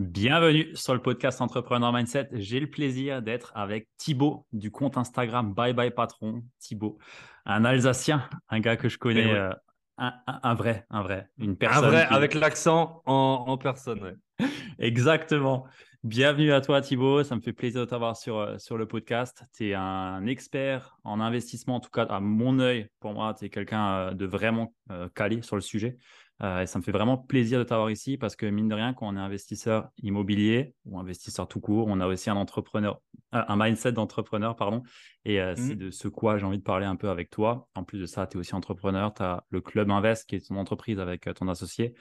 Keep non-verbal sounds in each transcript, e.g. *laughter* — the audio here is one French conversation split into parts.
Bienvenue sur le podcast Entrepreneur Mindset. J'ai le plaisir d'être avec Thibaut du compte Instagram Bye Bye Patron. Thibaut, un Alsacien, un gars que je connais, euh, un, vrai, un vrai, une personne. Un vrai, avec l'accent en, personne. *laughs* Exactement. Bienvenue à toi Thibaut, ça me fait plaisir de t'avoir sur, euh, sur le podcast. Tu es un expert en investissement, en tout cas à mon œil, pour moi, tu es quelqu'un euh, de vraiment calé sur le sujet. Euh, et ça me fait vraiment plaisir de t'avoir ici parce que mine de rien, quand on est investisseur immobilier ou investisseur tout court, on a aussi un entrepreneur, euh, un mindset d'entrepreneur, pardon. Et euh, c'est mmh. de ce quoi j'ai envie de parler un peu avec toi. En plus de ça, tu es aussi entrepreneur. Tu as le Club Invest qui est ton entreprise avec ton associé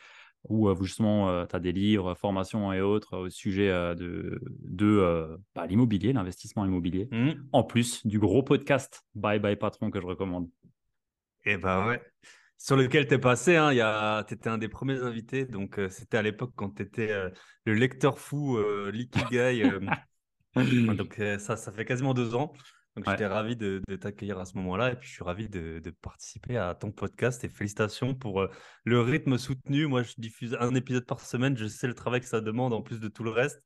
où justement tu as des livres, formations et autres au sujet de, de bah, l'immobilier, l'investissement immobilier, mmh. en plus du gros podcast Bye Bye Patron que je recommande. Eh ben ouais, sur lequel tu es passé. Hein, tu étais un des premiers invités. Donc, euh, c'était à l'époque quand tu étais euh, le lecteur fou, euh, Guy. Euh, *laughs* donc, ça, ça fait quasiment deux ans. Donc, j'étais ravi de, t'accueillir à ce moment-là. Et puis, je suis ravi de, participer à ton podcast. Et félicitations pour le rythme soutenu. Moi, je diffuse un épisode par semaine. Je sais le travail que ça demande en plus de tout le reste.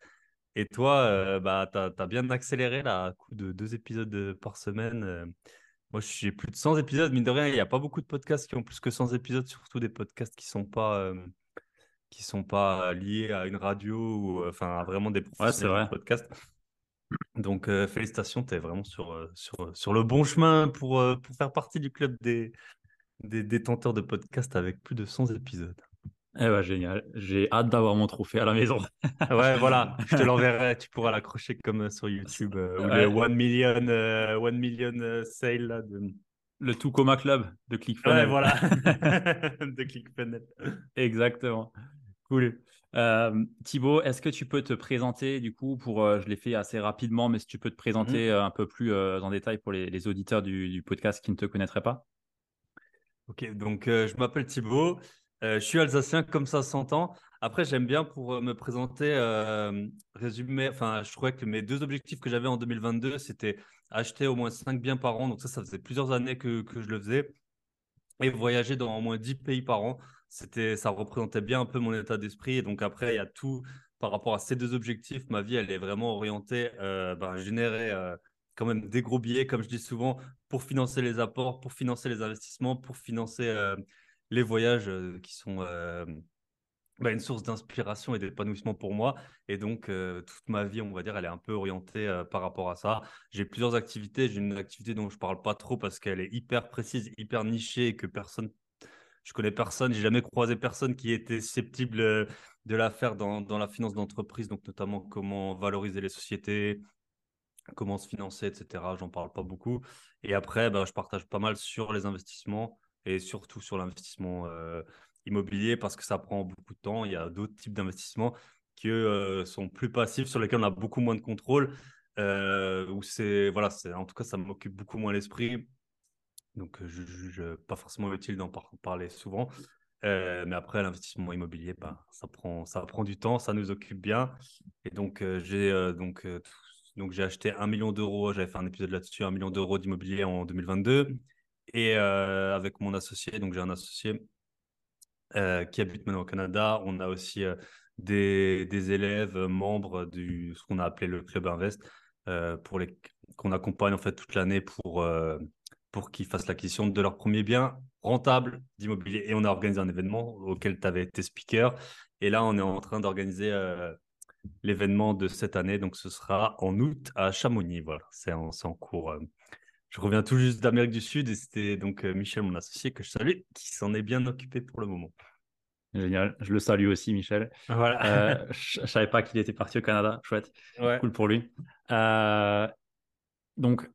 Et toi, bah, tu as, bien accéléré là, à coup de deux épisodes par semaine. Moi, j'ai plus de 100 épisodes. Mine de rien, il n'y a pas beaucoup de podcasts qui ont plus que 100 épisodes, surtout des podcasts qui ne sont pas. Euh, qui sont pas liés à une radio ou euh, enfin à vraiment des professionnels de podcasts. Donc euh, félicitations, tu es vraiment sur, sur, sur le bon chemin pour, pour faire partie du club des, des détenteurs de podcasts avec plus de 100 épisodes. Eh ben, génial. J'ai hâte d'avoir mon trophée à la maison. *laughs* ouais, voilà. Je te l'enverrai. Tu pourras l'accrocher comme sur YouTube. Euh, ou le One Million, euh, one million euh, Sale là, de... Le Tout Coma Club de ClickFunnels. Ouais, voilà. *laughs* *laughs* de ClickFunnels. Exactement. Cool. Thibaut, est-ce que tu peux te présenter du coup pour, je l'ai fait assez rapidement, mais si tu peux te présenter mhm. un peu plus en détail pour les, auditeurs du, du, podcast qui ne te connaîtraient pas? Ok, donc je m'appelle Thibaut. Euh, je suis alsacien comme ça 100 ans. Après, j'aime bien pour euh, me présenter, euh, résumer. Enfin, je trouvais que mes deux objectifs que j'avais en 2022, c'était acheter au moins 5 biens par an. Donc, ça, ça faisait plusieurs années que, que je le faisais. Et voyager dans au moins 10 pays par an. C'était, ça représentait bien un peu mon état d'esprit. Et donc, après, il y a tout par rapport à ces deux objectifs. Ma vie, elle est vraiment orientée, euh, ben, générer quand même des gros billets, comme je dis souvent, pour financer les apports, pour financer les investissements, pour financer les voyages euh, qui sont euh, bah, une source d'inspiration et d'épanouissement pour moi. Et donc, euh, toute ma vie, on va dire, elle est un peu orientée par rapport à ça. J'ai plusieurs activités. J'ai une activité dont je parle pas trop parce qu'elle est hyper précise, hyper nichée et que personne, je connais personne, j'ai jamais croisé personne qui était susceptible de la faire dans, dans la finance d'entreprise, donc notamment comment valoriser les sociétés, comment se financer, etc. J'en parle pas beaucoup. Et après, bah, je partage pas mal sur les investissements et surtout sur l'investissement euh, immobilier parce que ça prend beaucoup de temps. Il y a d'autres types d'investissements qui euh, sont plus passifs, sur lesquels on a beaucoup moins de contrôle. Euh, où c'est voilà, c'est en tout cas ça m'occupe beaucoup moins l'esprit. Donc je juge pas forcément utile d'en parler souvent. mais après l'investissement immobilier, bah, ça prend ça prend du temps, ça nous occupe bien. Et donc j'ai donc donc j'ai acheté un million d'euros. J'avais fait un épisode là-dessus, un million d'euros d'immobilier en 2022. Et euh, avec mon associé, donc j'ai un associé euh, qui habite maintenant au Canada. On a aussi euh, des, élèves membres du ce qu'on a appelé le club Invest pour les qu'on accompagne en fait toute l'année pour pour qu'ils fassent l'acquisition de leur premier bien rentable d'immobilier. Et on a organisé un événement auquel tu avais été speaker. Et là, on est en train d'organiser l'événement de cette année. Donc, ce sera en août à Chamonix. Voilà, c'est en, cours. Je reviens tout juste d'Amérique du Sud et c'était donc euh, Michel, mon associé, que je salue, qui s'en est bien occupé pour le moment. Génial, je le salue aussi, Michel. Voilà. Euh, *laughs* je ne savais pas qu'il était parti au Canada, chouette, cool pour lui. Euh, donc,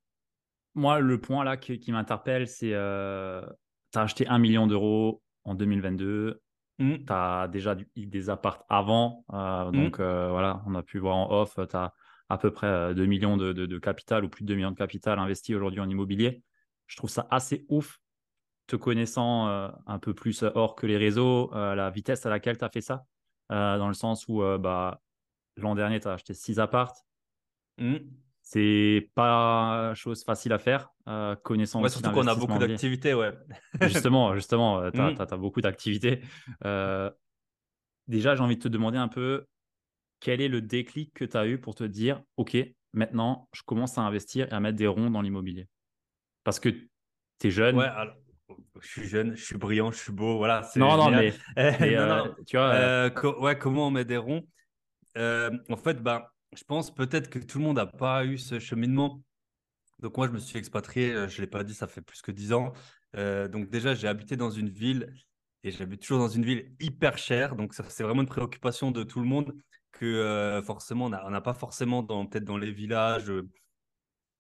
moi, le point là qui, m'interpelle, c'est tu as acheté un million d'euros en 2022. mmh. tu as déjà des apparts avant. Mmh. donc voilà, on a pu voir en off, tu as à peu près 2 millions de, capital ou plus de 2 millions de capital investi aujourd'hui en immobilier. Je trouve ça assez ouf, te connaissant un peu plus hors que les réseaux, la vitesse à laquelle tu as fait ça, dans le sens où bah, l'an dernier, tu as acheté 6 apparts. C'est pas chose facile à faire, euh, connaissant ouais, surtout qu'on a beaucoup d'activités, ouais. justement, justement, euh, tu as, mmh. beaucoup d'activités. Euh, déjà, j'ai envie de te demander un peu quel est le déclic que tu as eu pour te dire, OK, maintenant, je commence à investir et à mettre des ronds dans l'immobilier? Parce que tu es jeune. Ouais, je suis jeune, je suis brillant, je suis beau, voilà. Non, non, mais, *laughs* tu vois. ouais, comment on met des ronds? En fait, bah, je pense peut-être que tout le monde n'a pas eu ce cheminement. Donc moi, je me suis expatrié, euh, je ne l'ai pas dit, ça fait plus que dix ans. Euh, donc déjà, j'ai habité dans une ville et j'habite toujours dans une ville hyper chère. Donc c'est vraiment une préoccupation de tout le monde que forcément, on n'a pas forcément peut-être dans les villages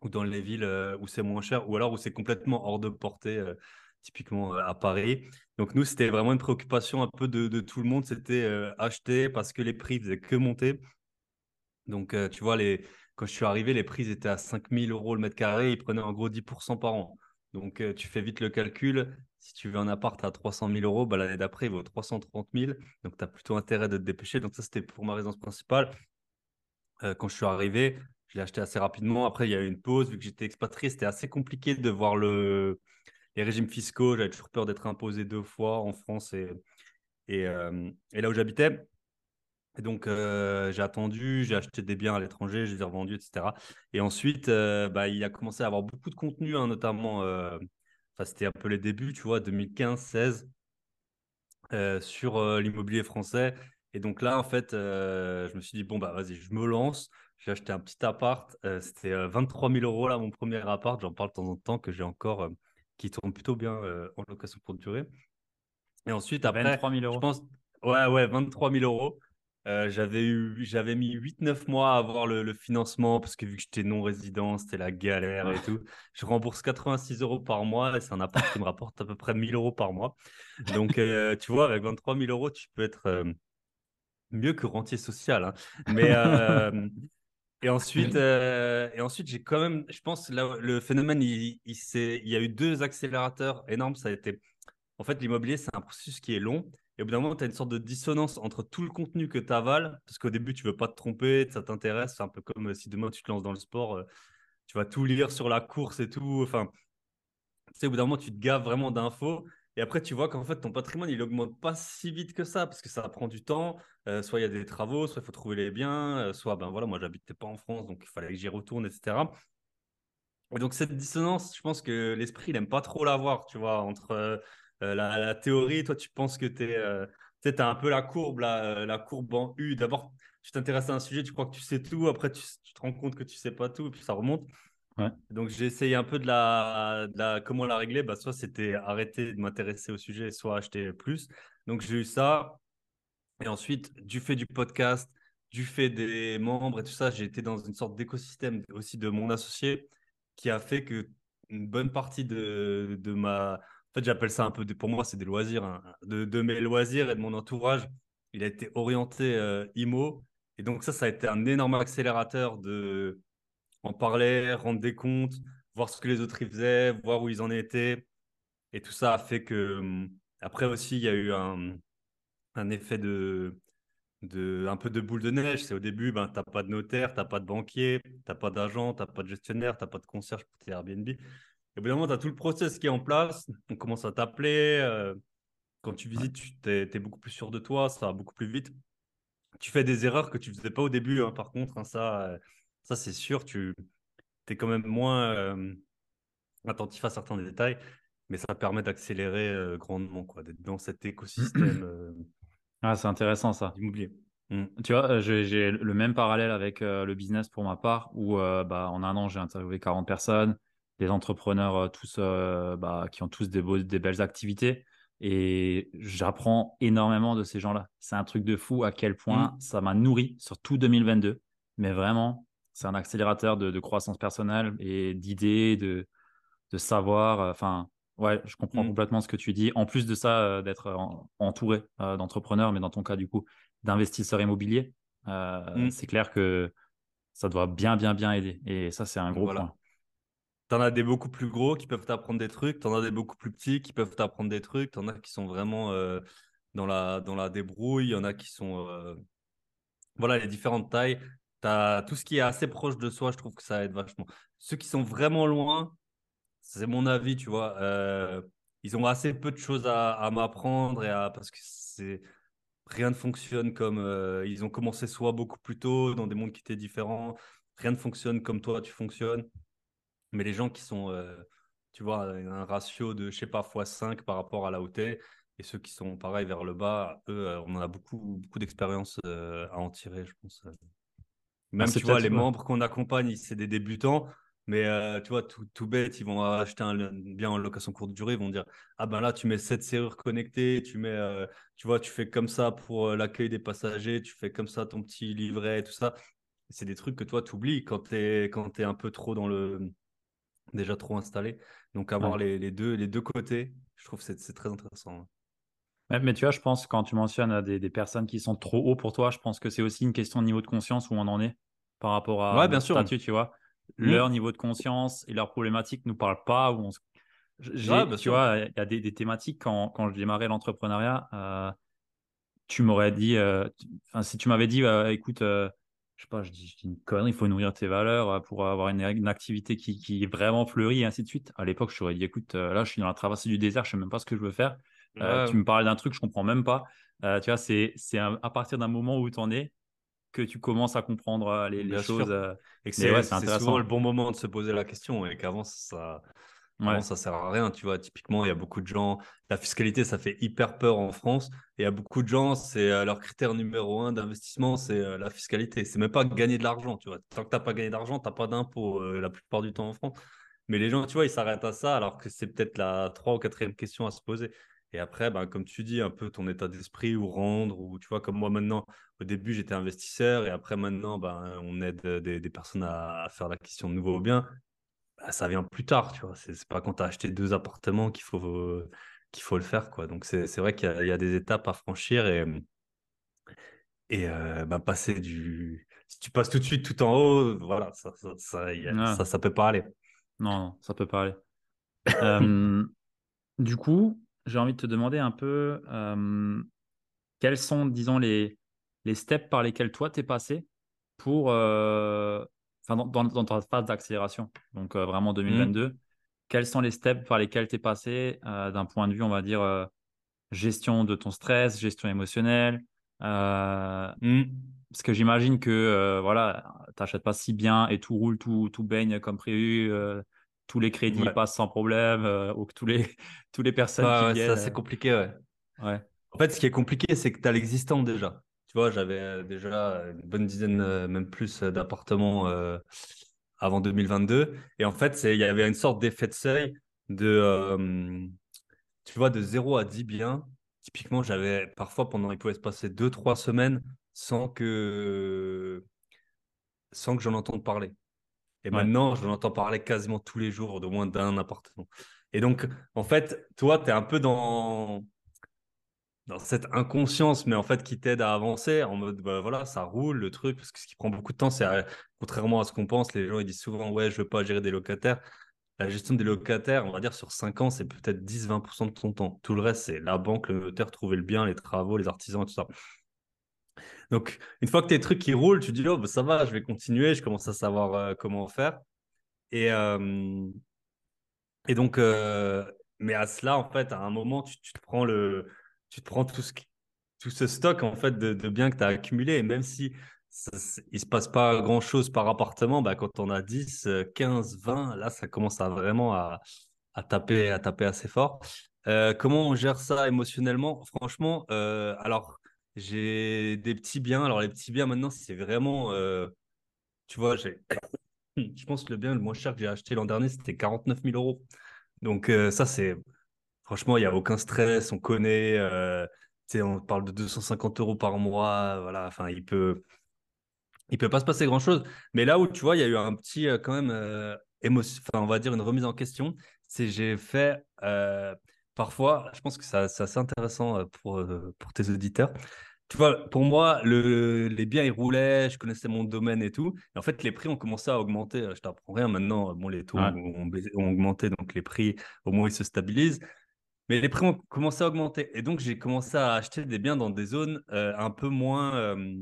ou dans les villes où c'est moins cher ou alors où c'est complètement hors de portée. typiquement à Paris. Donc nous, c'était vraiment une préoccupation un peu de, tout le monde, c'était acheter parce que les prix faisaient que monter. Donc, tu vois, les... quand je suis arrivé, les prix étaient à 5000 euros le mètre carré. Ils prenaient en gros 10% par an. Donc, tu fais vite le calcul. Si tu veux un appart à 300 000 euros, bah, l'année d'après, il vaut 330 000. Donc, tu as plutôt intérêt de te dépêcher. Donc, ça, c'était pour ma résidence principale. Euh, quand je suis arrivé, je l'ai acheté assez rapidement. Après, il y a eu une pause. Vu que j'étais expatrié, c'était assez compliqué de voir le... les régimes fiscaux. J'avais toujours peur d'être imposé deux fois en France et, et là où j'habitais. Et donc, euh, j'ai attendu, j'ai acheté des biens à l'étranger, je les ai revendus, etc. Et ensuite, euh, bah, il a commencé à avoir beaucoup de contenu, hein, notamment, euh, c'était un peu les débuts, tu vois, 2015-16, sur l'immobilier français. Et donc là, en fait, je me suis dit, bon, bah, vas-y, je me lance. J'ai acheté un petit appart. c'était 23 000 euros, là, mon premier appart. J'en parle de temps en temps, que j'ai encore, qui tourne plutôt bien en location pour durer. Et ensuite, après, 23 000 euros. je pense, ouais, ouais, 23 000 euros. Euh, j'avais eu, j'avais mis 8-9 mois à avoir le, financement parce que vu que j'étais non résident, c'était la galère et tout. Je rembourse 86 euros par mois et c'est un appart qui me rapporte à peu près 1000 euros par mois. Donc, euh, tu vois, avec 23 000 euros, tu peux être euh, mieux que rentier social. Hein. Mais et ensuite, *laughs* et ensuite, j'ai quand même, je pense, le phénomène, il, il, il y a eu deux accélérateurs énormes. Ça a été, en fait, l'immobilier, c'est un processus qui est long. Et au bout d'un moment, tu as une sorte de dissonance entre tout le contenu que tu avales, parce qu'au début, tu veux pas te tromper, ça t'intéresse. C'est un peu comme euh, si demain tu te lances dans le sport, euh, tu vas tout lire sur la course et tout. Enfin, tu sais, au bout d'un moment, tu te gaves vraiment d'infos. Et après, tu vois qu'en fait, ton patrimoine, il augmente pas si vite que ça, parce que ça prend du temps. Euh, soit il y a des travaux, soit il faut trouver les biens, soit, ben voilà, moi, j'habitais pas en France, donc il fallait que j'y retourne, etc. Et donc, cette dissonance, je pense que l'esprit, il n'aime pas trop l'avoir, tu vois, entre la, théorie, toi, tu penses que tu es, euh, tu as un peu la courbe, la, euh, la courbe en U. D'abord, tu t'intéresses à un sujet, tu crois que tu sais tout. Après, tu, te rends compte que tu sais pas tout, et puis ça remonte. Donc, j'ai essayé un peu de la, la, comment la régler. Bah, soit c'était arrêter de m'intéresser au sujet, soit acheter plus. Donc, j'ai eu ça. Et ensuite, du fait du podcast, du fait des membres et tout ça, j'ai été dans une sorte d'écosystème aussi de mon associé qui a fait que une bonne partie de, de ma en fait, j'appelle ça un peu, pour moi, c'est des loisirs. Hein. De, mes loisirs et de mon entourage, il a été orienté euh, IMO. Et donc, ça, ça a été un énorme accélérateur de en parler, rendre des comptes, voir ce que les autres y faisaient, voir où ils en étaient. Et tout ça a fait que. Hum, après aussi, il y a eu un, effet de, de, un peu de boule de neige. C'est au début, ben, tu n'as pas de notaire, tu n'as pas de banquier, tu n'as pas d'agent, tu n'as pas de gestionnaire, tu n'as pas de concierge pour tes Airbnb. Et au tu as tout le process qui est en place. On commence à t'appeler. Euh, quand tu visites, tu es, beaucoup plus sûr de toi. Ça va beaucoup plus vite. Tu fais des erreurs que tu ne faisais pas au début. Hein, par contre, hein, ça, euh, ça c'est sûr. Tu es quand même moins euh, attentif à certains détails. Mais ça permet d'accélérer grandement, quoi, d'être dans cet écosystème. *clears throat* ah, c'est intéressant ça. Immobilier. Mmh. Tu vois, j'ai le même parallèle avec le business pour ma part, où bah, en un an, j'ai interviewé 40 personnes des entrepreneurs euh, tous, euh, bah, qui ont tous des, des belles activités. Et j'apprends énormément de ces gens-là. C'est un truc de fou à quel point mmh. ça m'a nourri sur tout 2022. Mais vraiment, c'est un accélérateur de, croissance personnelle et d'idées, de, de savoir. Euh, enfin, Ouais, je comprends Mm. complètement ce que tu dis. En plus de ça, euh, d'être en- entouré euh, d'entrepreneurs, mais dans ton cas, du coup, d'investisseurs immobiliers, euh, Mm. c'est clair que ça doit bien, bien, bien aider. Et ça, c'est un gros Voilà. point. T'en as des beaucoup plus gros qui peuvent t'apprendre des trucs, t'en as des beaucoup plus petits qui peuvent t'apprendre des trucs, t'en as qui sont vraiment euh, dans, la, dans la débrouille, il y en a qui sont... euh, Voilà, les différentes tailles. T'as tout ce qui est assez proche de soi, je trouve que ça aide vachement. Ceux qui sont vraiment loin, c'est mon avis, tu vois, euh, ils ont assez peu de choses à, à m'apprendre et à, parce que c'est rien ne fonctionne comme ils ont commencé soit beaucoup plus tôt dans des mondes qui étaient différents. Rien ne fonctionne comme toi tu fonctionnes. Mais les gens qui sont, euh, tu vois, un ratio de, je sais pas, x5 par rapport à la hauteur, et ceux qui sont pareil vers le bas, eux, euh, on en a beaucoup, beaucoup d'expérience euh, à en tirer, je pense. Ah, Même, c'est tu vois, les membres qu'on accompagne, c'est des débutants, mais euh, tu vois, tout, tout bête, ils vont acheter un bien en location courte durée, ils vont dire Ah ben là, tu mets cette serrure connectée, tu mets, euh, tu vois, tu fais comme ça pour l'accueil des passagers, tu fais comme ça ton petit livret, tout ça. C'est des trucs que toi, tu oublies quand tu es, quand es un peu trop dans le. Déjà trop installé. Donc, avoir Ouais. les, les deux, les deux côtés, je trouve que c'est très intéressant. Ouais, mais tu vois, je pense, quand tu mentionnes euh, des, des personnes qui sont trop haut pour toi, je pense que c'est aussi une question de niveau de conscience où on en est par rapport à Ouais, bien sûr. statut, tu vois. Hmm. Leur niveau de conscience et leurs problématiques ne nous parlent pas. Où on se- Ouais, tu sûr. vois, il y a des, des thématiques quand, quand je démarrais l'entrepreneuriat, euh, tu m'aurais dit, euh, tu- enfin, si tu m'avais dit, euh, écoute, je sais pas, je dis, je dis une connerie, il faut nourrir tes valeurs euh, pour avoir une, une activité qui, qui est vraiment fleurie et ainsi de suite. À l'époque, je t'aurais dit, écoute, euh, là, je suis dans la traversée du désert, je sais même pas ce que je veux faire. Euh, tu me parles d'un truc, je comprends même pas. Euh, tu vois, c'est, à partir d'un moment où tu en es que tu commences à comprendre les, les choses. euh. Ouais, c'est c'est souvent le intéressant. bon moment de se poser la question et qu'avant, ça, Ouais, ça sert à rien, tu vois. Typiquement, il y a beaucoup de gens, la fiscalité, ça fait hyper peur en France. Et il y a beaucoup de gens, c'est euh, leur critère numéro un d'investissement, c'est euh, la fiscalité. C'est même pas gagner de l'argent, tu vois. Tant que t'as pas gagné d'argent, t'as pas d'impôt euh, la plupart du temps en France. Mais les gens, tu vois, ils s'arrêtent à ça alors que c'est peut-être la trois ou quatrième question à se poser. Et après, ben, comme tu dis, un peu ton état d'esprit ou rendre, ou tu vois, comme moi maintenant, au début, j'étais investisseur et après, maintenant, ben, on aide des, des personnes à, à faire l'acquisition de nouveaux biens bah, ça vient plus tard, tu vois. C'est pas quand tu as acheté deux appartements qu'il faut, euh, qu'il faut le faire, quoi. Donc, c'est vrai qu'il y, a- il y a des étapes à franchir et, et euh, bah, passer du. Si tu passes tout de suite tout en haut, voilà, ça, ça, ça, y a- ouais. ça, ça peut pas aller. Non, non, ça peut pas aller. *laughs* Euh, du coup, j'ai envie de te demander un peu euh, quels sont, disons, les, les steps par lesquels toi t'es passé pour, euh, enfin, dans, dans, ta phase d'accélération, donc euh, vraiment Hmm, 2022, quels sont les steps par lesquels t'es passé euh, d'un point de vue, on va dire, euh, gestion de ton stress, gestion émotionnelle, hmm. parce que j'imagine que voilà, t'achètes pas si bien et tout roule, tout, tout baigne comme prévu, tous les crédits Ouais. passent sans problème, euh, ou que tous les, *laughs* tous les personnes qui Ouais, c'est viennent. compliqué, ouais. ouais, En fait, ce qui est compliqué, c'est que tu as l'existant déjà. Tu vois, j'avais euh, déjà une bonne dizaine, euh, même plus, euh, d'appartements euh, avant 2022. Et en fait, il y avait une sorte d'effet de seuil de, euh, tu vois, de zéro à 10 biens. Typiquement, j'avais parfois, pendant, il pouvait se passer deux, trois semaines sans que, sans que j'en entende parler. Et ouais, maintenant, je l'entends parler quasiment tous les jours, d'au moins d'un appartement. Et donc, en fait, toi, tu es un peu dans, dans cette inconscience, mais en fait qui t'aide à avancer en mode bah, voilà, ça roule le truc. Parce que ce qui prend beaucoup de temps, c'est contrairement à ce qu'on pense, les gens ils disent souvent ouais, je veux pas gérer des locataires. La gestion des locataires, on va dire sur 5 ans, c'est peut-être 10-20% de ton temps. Tout le reste, c'est la banque, le notaire, trouver le bien, les travaux, les artisans tout ça. Donc, une fois que tes trucs qui roulent, tu dis oh, bah, ça va, je vais continuer, je commence à savoir euh, comment faire. Et, euh, et donc, euh, mais à cela, en fait, à un moment, tu, tu te prends le, tu te prends tout ce, tout ce stock en fait de, biens que tu as accumulé. Et même si ça, il se passe pas grand-chose par appartement, bah, quand on a 10, euh, 15, 20, là, ça commence à vraiment à, taper, à taper assez fort. Euh, comment on gère ça émotionnellement? Franchement, euh, alors j'ai des petits biens. Alors les petits biens maintenant, c'est vraiment, euh, tu vois, j'ai, *coughs* je pense que le bien le moins cher que j'ai acheté l'an dernier, c'était 49 000 euros. Donc ça, c'est franchement, il n'y a aucun stress, on connaît, euh, on parle de 250 euros par mois, voilà, enfin, il peut, il peut pas se passer grand-chose. Mais là où, tu vois, il y a eu un petit, euh, quand même, euh, émotion, enfin, on va dire une remise en question. C'est j'ai fait parfois, je pense que c'est assez intéressant pour, pour tes auditeurs. Tu vois, pour moi, le, les biens, ils roulaient, je connaissais mon domaine et tout. Et en fait, les prix ont commencé à augmenter. Je t'apprends rien maintenant. Bon, les taux ont, ont, augmenté, donc les prix, au moins, ils se stabilisent. Mais les prix ont commencé à augmenter. Et donc, j'ai commencé à acheter des biens dans des zones euh, un peu moins. Euh,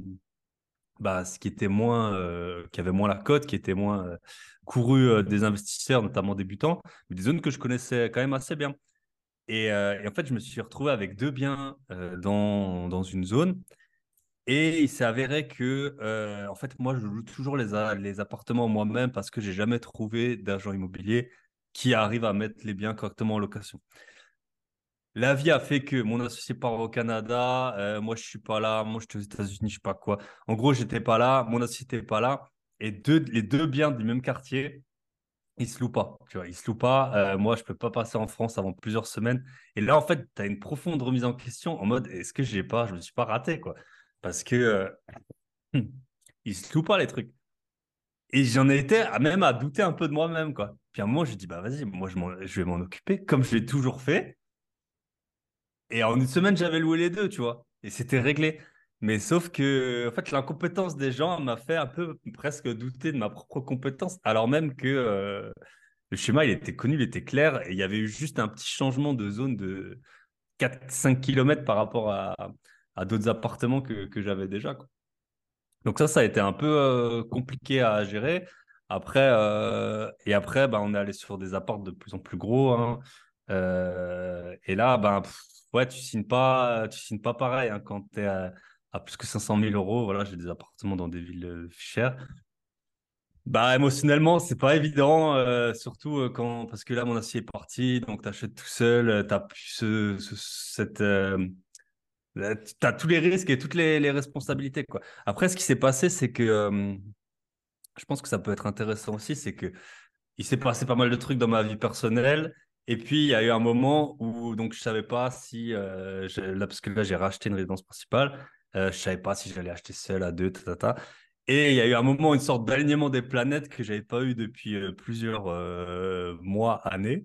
bah, ce qui était moins. Euh, qui avait moins la cote, qui était moins couru des investisseurs, notamment débutants, mais des zones que je connaissais quand même assez bien. Et, en fait, je me suis retrouvé avec deux biens dans, dans une zone. Et il s'est avéré que, en fait, moi, je loue toujours les, les appartements moi-même parce que j'ai jamais trouvé d'agent immobilier qui arrive à mettre les biens correctement en location. La vie a fait que mon associé part au Canada, euh, moi je suis pas là, moi je suis aux États-Unis, je sais pas quoi. En gros, j'étais pas là, mon associé n'était pas là, et les deux biens du même quartier, ils se louent pas. Tu vois, ils se louent pas. Euh, moi, je peux pas passer en France avant plusieurs semaines. Et là, en fait, tu as une profonde remise en question en mode est-ce que j'ai pas, je me suis pas raté quoi, parce que euh, *clears throat* ils se louent pas les trucs. Et j'en étais à même à douter un peu de moi-même quoi. Puis à un moment, je dis bah vas-y, moi je vais m'en occuper comme je l'ai toujours fait. Et en une semaine, j'avais loué les deux, tu vois. Et c'était réglé. Mais sauf que, en fait, l'incompétence des gens m'a fait un peu presque douter de ma propre compétence, alors même que euh, le schéma, il était connu, il était clair, et il y avait eu juste un petit changement de zone de 4-5 km par rapport à, à d'autres appartements que, que j'avais déjà. Donc ça, ça a été un peu euh, compliqué à gérer. Après, euh, et après, bah, on est allé sur des apparts de plus en plus gros. Hein. et là, ben, ouais, tu signes pas, tu signes pas pareil hein, quand tu es à, plus que 500 000 euros. Voilà, j'ai des appartements dans des villes euh, chères. Bah, émotionnellement, c'est pas évident, euh, surtout euh, quand, parce que là, mon acier est parti, donc tu achètes tout seul, tu as tous les risques et toutes les, les, responsabilités. Quoi. Après, ce qui s'est passé, c'est que je pense que ça peut être intéressant aussi, c'est que il s'est passé pas mal de trucs dans ma vie personnelle et puis, il y a eu un moment où donc, je ne savais pas si, euh, là, parce que là, j'ai racheté une résidence principale, euh, je ne savais pas si j'allais acheter seul à deux, tata. Et il y a eu un moment, une sorte d'alignement des planètes que je n'avais pas eu depuis euh, plusieurs mois, années,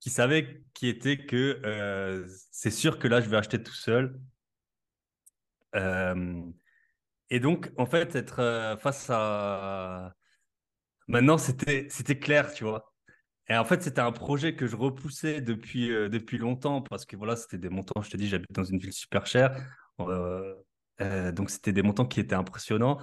qui savait qui était que c'est sûr que là, je vais acheter tout seul. et donc, en fait, être face à... Maintenant, c'était clair, tu vois. Et en fait, c'était un projet que je repoussais depuis, euh, depuis longtemps parce que voilà, c'était des montants, je te dis, j'habite dans une ville super chère. Euh, euh, donc, c'était des montants qui étaient impressionnants.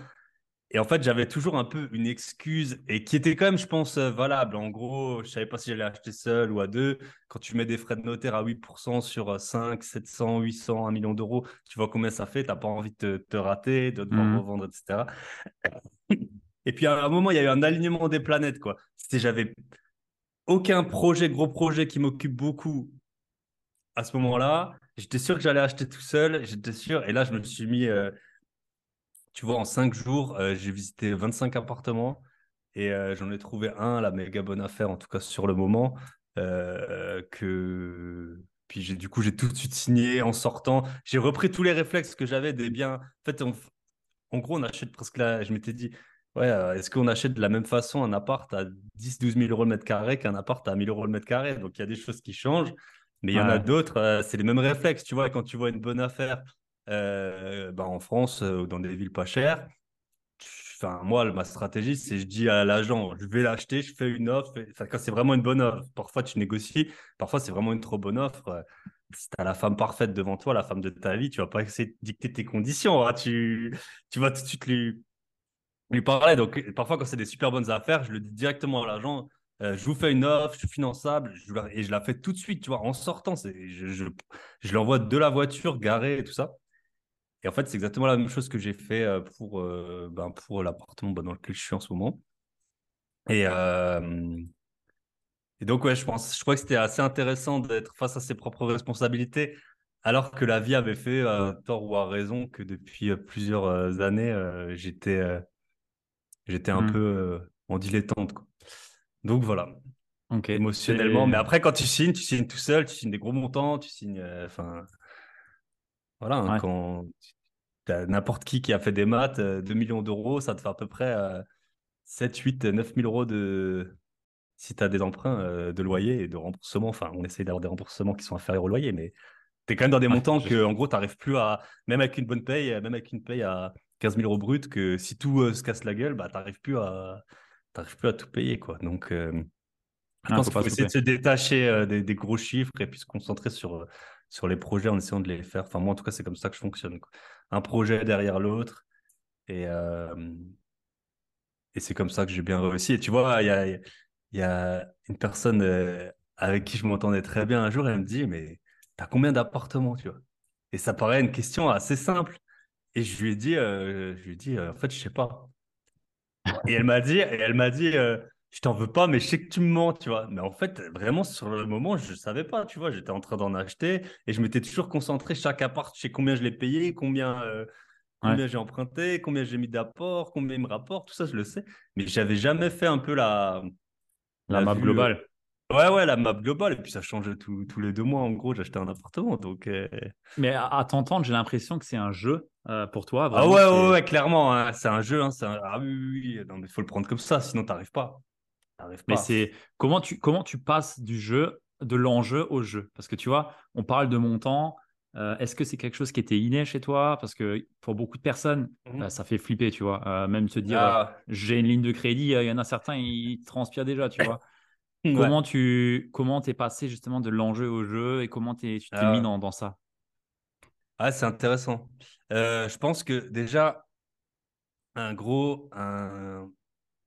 Et en fait, j'avais toujours un peu une excuse et qui était quand même, je pense, valable. En gros, je savais pas si j'allais acheter seul ou à deux. Quand tu mets des frais de notaire à 8% sur 5, 700, 800, 1 million d'euros, tu vois combien ça fait. Tu n'as pas envie de te, rater, de devoir mmh. revendre, etc. Et puis à un moment, il y a eu un alignement des planètes. quoi. C'était j'avais aucun projet, gros projet qui m'occupe beaucoup à ce moment-là. J'étais sûr que j'allais acheter tout seul, j'étais sûr. Et là, je me suis mis, euh, tu vois, en cinq jours, euh, j'ai visité 25 appartements et euh, j'en ai trouvé un, la méga bonne affaire, en tout cas sur le moment. que puis du coup j'ai tout de suite signé en sortant j'ai repris tous les réflexes que j'avais des biens en fait en gros on achète presque là je m'étais dit Ouais, euh, est-ce qu'on achète de la même façon un appart à 10-12 000 euros le mètre carré qu'un appart à 1000 euros le mètre carré? Donc, il y a des choses qui changent, mais il y en a d'autres, euh, c'est les mêmes réflexes. Tu vois, quand tu vois une bonne affaire euh, bah, en France ou dans des villes pas chères, enfin, moi, ma stratégie, c'est je dis à l'agent, je vais l'acheter, je fais une offre. Enfin, quand c'est vraiment une bonne offre, parfois tu négocies, parfois c'est vraiment une trop bonne offre. Si tu as la femme parfaite devant toi, la femme de ta vie, tu vas pas essayer de dicter tes conditions. Hein. Tu, tu vas tout de suite lui lui parlais. Donc, parfois, quand c'est des super bonnes affaires, je le dis directement à l'agent. Euh, je vous fais une offre, je suis finançable, et je la fais tout de suite, tu vois, en sortant. Je, je, je l'envoie de la voiture, garée et tout ça. Et en fait, c'est exactement la même chose que j'ai fait euh, pour, euh, ben, pour l'appartement dans lequel je suis en ce moment. Et, et donc, ouais, je pense, je crois que c'était assez intéressant d'être face à ses propres responsabilités, alors que la vie avait fait, tort ou à raison, que depuis plusieurs années, j'étais J'étais un mmh. peu euh, en dilettante. Quoi. Donc voilà. Émotionnellement. Mais après, quand tu signes, tu signes tout seul, tu signes des gros montants, tu signes. Euh, enfin. voilà. Hein, quand n'importe qui qui a fait des maths, 2 euh, millions d'euros, ça te fait à peu près 7, 8, 9 000 euros de, si tu as des emprunts de loyer et de remboursement, enfin, on essaie d'avoir des remboursements qui sont inférieurs au loyer, mais tu es quand même dans des montants que, en gros, tu n'arrives plus à, même avec une bonne paye, même avec une paye à 15 000 euros brut, que si tout se casse la gueule, bah, tu n'arrives plus, à, plus à tout payer. Quoi. Donc, je ah, pense qu'il faut essayer de se détacher des, gros chiffres et puis se concentrer sur, sur les projets en essayant de les faire. Enfin, moi, en tout cas, c'est comme ça que je fonctionne. Un projet derrière l'autre. Et, et c'est comme ça que j'ai bien réussi. Et tu vois, il y a, y a, une personne avec qui je m'entendais très bien un jour, elle me dit, mais t'as combien d'appartements, tu vois? Et ça paraît une question assez simple. Et je lui ai dit, je lui ai dit en fait, je sais pas. *laughs* Et elle m'a dit, et elle m'a dit, je t'en veux pas, mais je sais que tu me mens, tu vois. Mais en fait, vraiment, sur le moment, je ne savais pas, tu vois. J'étais en train d'en acheter et je m'étais toujours concentré chaque appart, je sais combien je l'ai payé, combien, euh, combien j'ai emprunté, combien j'ai mis d'apport, combien il me rapporte, tout ça, je le sais. Mais j'avais jamais fait un peu la, la, map globale. Euh, ouais, ouais, la map globale. Et puis ça changeait tous les deux mois, en gros, j'achetais un appartement. Donc, euh, Mais à, t'entendre, j'ai l'impression que c'est un jeu pour toi. ah ouais, ouais, ouais, clairement. Hein, c'est un jeu. Hein, Ah oui, oui, oui. Non, mais il faut le prendre comme ça, sinon tu n'arrives pas. Mais c'est comment tu, comment tu passes du jeu, de l'enjeu au jeu? Parce que tu vois, on parle de montant. Euh, est-ce que c'est quelque chose qui était inné chez toi? Parce que pour beaucoup de personnes, mmh. euh, ça fait flipper, tu vois. Euh, même se dire, ah. j'ai une ligne de crédit, il y en a certains, ils transpirent déjà, tu vois. *laughs* Comment tu comment es passé justement de l'enjeu au jeu et comment tu t'es mis dans, dans, ça? Ah, c'est intéressant. je pense que déjà, un gros, un,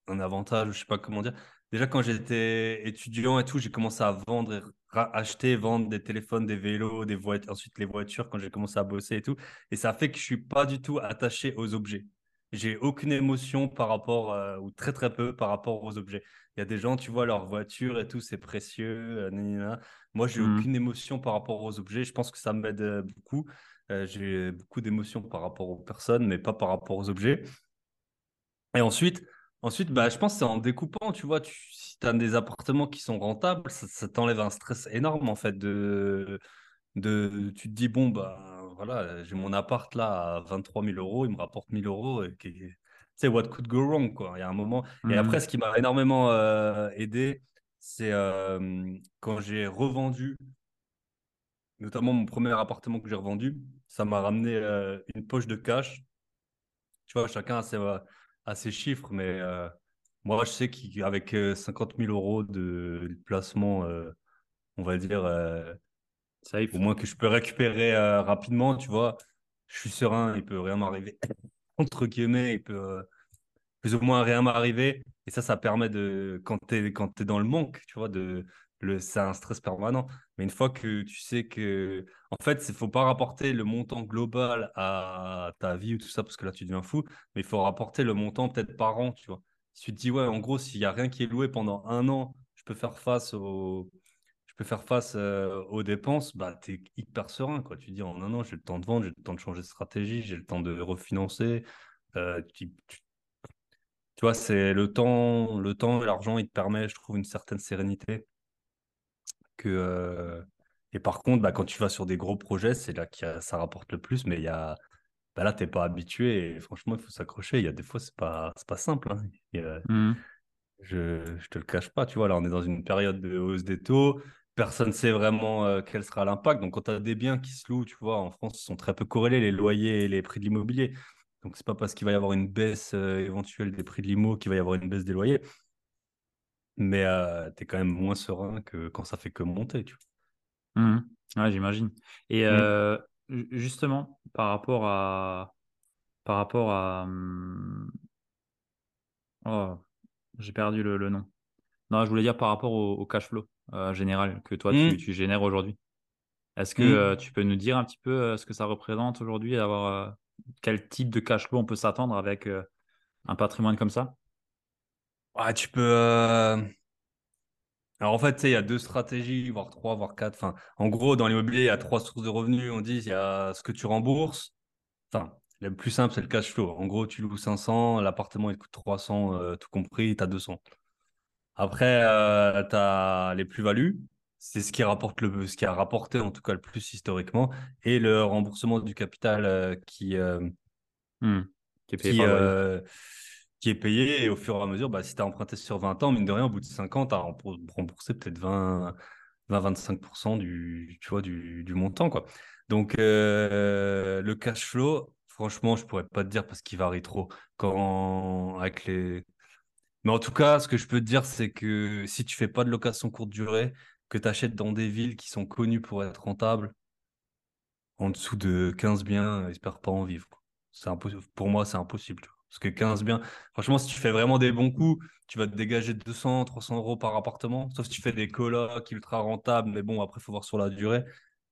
un avantage, je sais pas comment dire, déjà quand j'étais étudiant et tout, j'ai commencé à vendre, acheter, vendre des téléphones, des vélos, des voitures, ensuite les voitures quand j'ai commencé à bosser et tout. Et ça fait que je suis pas du tout attaché aux objets. J'ai aucune émotion par rapport, euh, ou très très peu par rapport aux objets. Il y a des gens, tu vois, leur voiture et tout, c'est précieux. Euh, Moi, j'ai mmh. aucune émotion par rapport aux objets. Je pense que ça m'aide euh, j'ai beaucoup d'émotions par rapport aux personnes, mais pas par rapport aux objets. Et ensuite, Ensuite, bah, je pense que c'est en découpant, tu vois, tu, si tu as des appartements qui sont rentables, ça, t'enlève un stress énorme, en fait, de, de, tu te dis, bon, bah, voilà, j'ai mon appart là à 23 000 euros, il me rapporte 1000 euros, et, tu sais, what could go wrong, quoi. Il y a un moment. Et après, mmh. ce qui m'a énormément euh, aidé, c'est euh, quand j'ai revendu, notamment mon premier appartement que j'ai revendu, ça m'a ramené euh, une poche de cash. Tu vois, chacun a ses ces chiffres, mais euh, moi, je sais qu'avec 50 000 euros de placement, euh, on va dire, au moins que je peux récupérer euh, rapidement, tu vois, je suis serein, il peut rien m'arriver. *coughs* Entre guillemets, il peut plus ou moins rien m'arriver. Et ça, ça permet de, quand tu es, dans le manque, tu vois, de, c'est un stress permanent. Mais une fois que tu sais que, en fait, il faut pas rapporter le montant global à ta vie ou tout ça, parce que là, tu deviens fou, mais il faut rapporter le montant peut-être par an, tu vois. Si tu te dis, ouais, en gros, s'il y a rien qui est loué pendant un an, je peux faire face aux, je peux faire face euh, aux dépenses, bah, tu es hyper serein, quoi. Tu dis, en un an, j'ai le temps de vendre, j'ai le temps de changer de stratégie, j'ai le temps de refinancer. Euh, tu, vois, c'est le temps, le temps et l'argent, il te permet, je trouve, une certaine sérénité que, euh, et par contre, bah, quand tu vas sur des gros projets, c'est là que ça rapporte le plus. Mais il y a, bah, là, tu n'es pas habitué. Et franchement, il faut s'accrocher. Il y a des fois, ce n'est pas, pas simple. Hein. Mmh. Je ne te le cache pas. Tu vois, là, on est dans une période de hausse des taux. Personne ne sait vraiment euh, quel sera l'impact. Donc, quand tu as des biens qui se louent, tu vois, en France, ils sont très peu corrélés, les loyers et les prix de l'immobilier. Donc, c'est pas parce qu'il va y avoir une baisse euh, éventuelle des prix de l'immo qu'il va y avoir une baisse des loyers mais tu es quand même moins serein que quand ça fait que monter. Tu vois. Mmh ouais, j'imagine. Et mmh. justement, par rapport à. Par rapport à. Mmh, oh, j'ai perdu le, le, nom. Non, je voulais dire par rapport au, cash flow général que toi, tu, tu, génères aujourd'hui. Est-ce que tu peux nous dire un petit peu ce que ça représente aujourd'hui, d'avoir quel type de cash flow on peut s'attendre avec un patrimoine comme ça? Ouais, tu peux. Euh, alors en fait, il y a deux stratégies, voire trois, voire quatre. Enfin, en gros, dans l'immobilier, il y a trois sources de revenus. On dit il y a ce que tu rembourses. Enfin, le plus simple, c'est le cash flow. En gros, tu loues 500, l'appartement, il coûte 300, euh, tout compris, tu as 200. Après, euh, tu as les plus-values. C'est ce qui rapporte le, ce qui a rapporté en tout cas le plus historiquement, et le remboursement du capital qui, qui est payé par qui est payé. Et au fur et à mesure, bah, si tu as emprunté sur 20 ans, mine de rien, au bout de 5 ans, tu as remboursé peut-être 20, 20-25% du, du, du, montant. Quoi. Donc, euh, le cash flow, franchement, je pourrais pas te dire parce qu'il varie trop. Quand, avec les... Mais en tout cas, ce que je peux te dire, c'est que si tu fais pas de location courte durée, que tu achètes dans des villes qui sont connues pour être rentables, en dessous de 15 biens, espère pas en vivre. C'est impossible. Pour moi, c'est impossible. Parce que 15 biens, franchement, si tu fais vraiment des bons coups, tu vas te dégager 200, 300 euros par appartement. Sauf si tu fais des colocs ultra rentables. Mais bon, après, il faut voir sur la durée.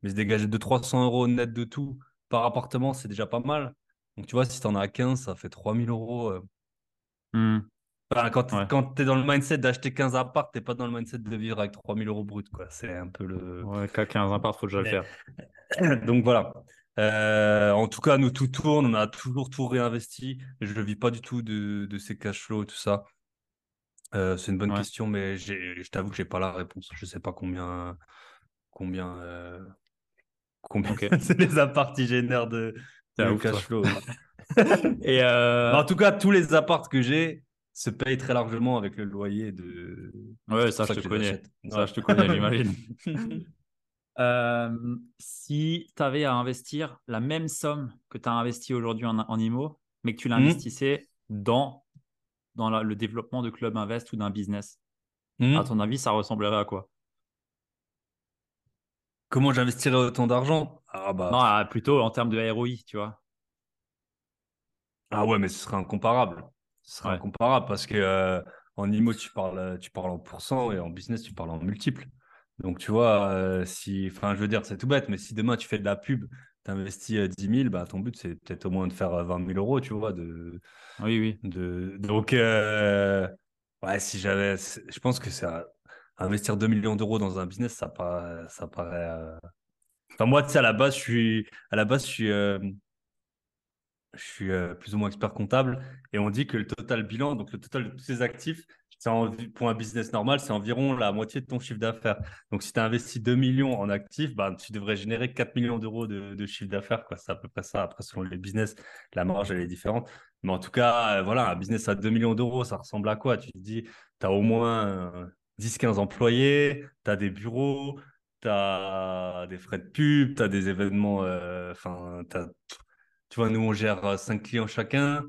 Mais se dégager de 300 euros net de tout par appartement, c'est déjà pas mal. Donc, tu vois, si tu en as 15, ça fait 3000 euros. Euh. Mmh. quand tu es dans le mindset d'acheter 15 apparts, tu n'es pas dans le mindset de vivre avec 3000 euros brut. C'est un peu le. Ouais, qu'à 15 apparts, faut déjà le faire. *clears throat* Donc voilà. Euh, en tout cas, nous, tout tourne, on a toujours tout réinvesti. Je ne vis pas du tout de, de ces cash flows et tout ça. Euh, c'est une bonne question, mais je t'avoue que je n'ai pas la réponse. Je ne sais pas combien, combien, euh, combien *laughs* c'est les apparts génèrent de, de cash flow. *laughs* et *laughs* En tout cas, tous les apparts que j'ai se payent très largement avec le loyer de. Ouais, ça, je te connais. Ça, je te connais, j'imagine. Euh, si tu avais à investir la même somme que tu as investi aujourd'hui en, en, IMO, mais que tu l'investissais dans, dans le développement de Club Invest ou d'un business, mmh. à ton avis, ça ressemblerait à quoi? Comment j'investirais autant d'argent? Ah bah... Non, plutôt en termes de ROI, tu vois. Ah ouais, mais ce serait incomparable. Ce serait incomparable parce que euh, en IMO, tu parles, tu parles en pourcent et en business, tu parles en multiples. Donc, tu vois, euh, si, enfin, je veux dire, c'est tout bête, mais si demain tu fais de la pub, tu investis 10 000, bah, ton but, c'est peut-être au moins de faire 20 euh, 000 euros, tu vois. De, oui, oui. De, donc, euh, ouais, si j'avais, je pense que ça, investir 2 millions d'euros dans un business, ça paraît, ça paraît. Enfin, moi, tu sais, à la base, je suis, à la base, je suis, je suis plus ou moins expert comptable et on dit que le total bilan, donc le total de tous ces actifs, pour un business normal, c'est environ la moitié de ton chiffre d'affaires. Donc, si tu as investi 2 millions en actifs, bah, tu devrais générer 4 millions d'euros de, chiffre d'affaires. C'est à peu près ça. Après, selon les business, la marge, elle est différente. Mais en tout cas, euh, voilà, un business à 2 millions d'euros, ça ressemble à quoi? Tu dis, tu as au moins 10-15 employés, tu as des bureaux, tu as des frais de pub, tu as des événements. Euh, enfin, tu vois, nous, on gère 5 clients chacun.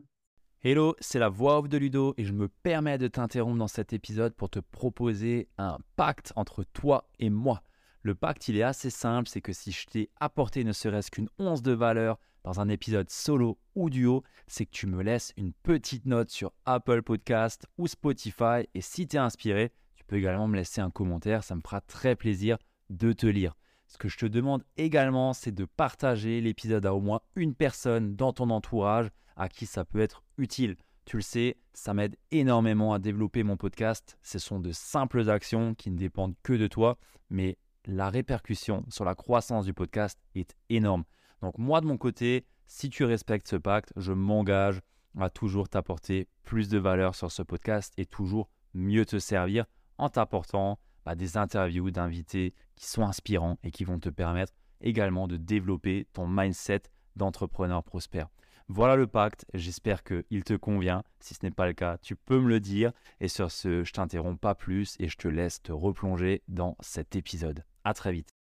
Hello, c'est la voix off de Ludo et je me permets de t'interrompre dans cet épisode pour te proposer un pacte entre toi et moi. Le pacte, il est assez simple, c'est que si je t'ai apporté ne serait-ce qu'une once de valeur dans un épisode solo ou duo, c'est que tu me laisses une petite note sur Apple Podcast ou Spotify et si tu es inspiré, tu peux également me laisser un commentaire, ça me fera très plaisir de te lire. Ce que je te demande également, c'est de partager l'épisode à au moins une personne dans ton entourage à qui ça peut être utile. Tu le sais, ça m'aide énormément à développer mon podcast. Ce sont de simples actions qui ne dépendent que de toi, mais la répercussion sur la croissance du podcast est énorme. Donc moi de mon côté, si tu respectes ce pacte, je m'engage à toujours t'apporter plus de valeur sur ce podcast et toujours mieux te servir en t'apportant bah, des interviews d'invités qui sont inspirants et qui vont te permettre également de développer ton mindset d'entrepreneur prospère. Voilà le pacte, j'espère qu'il te convient. Si ce n'est pas le cas, tu peux me le dire. Et sur ce, je t'interromps pas plus et je te laisse te replonger dans cet épisode. À très vite.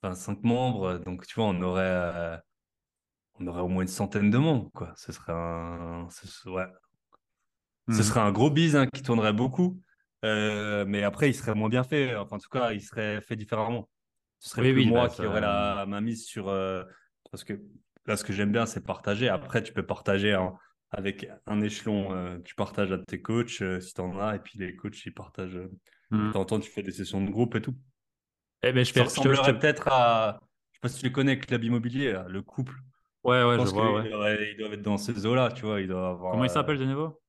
Enfin, cinq membres, donc tu vois, on aurait, euh, on aurait au moins une centaine de membres, quoi. Ce serait un, ce, ouais. ce hmm. serait un gros bise hein, qui tournerait beaucoup. Euh, mais après, il serait moins bien fait. Enfin, en tout cas, il serait fait différemment. Ce serait plus moi bah, qui aurais la, ma mise sur. Euh, parce que là, ce que j'aime bien, c'est partager. Après, tu peux partager avec un échelon. Euh, tu partages à tes coachs euh, si tu en as, et puis les coachs, ils partagent. Euh, mmh. De temps tu fais des sessions de groupe et tout. Eh ben, je Ça ressemblerait peut-être à. Je sais pas si tu les connais, Club Immobilier, le couple. Ouais, ouais, je, vois. Ouais. Ils, doivent, être dans ces eaux-là, tu vois. Ils doivent avoir, Comment ils s'appellent de nouveau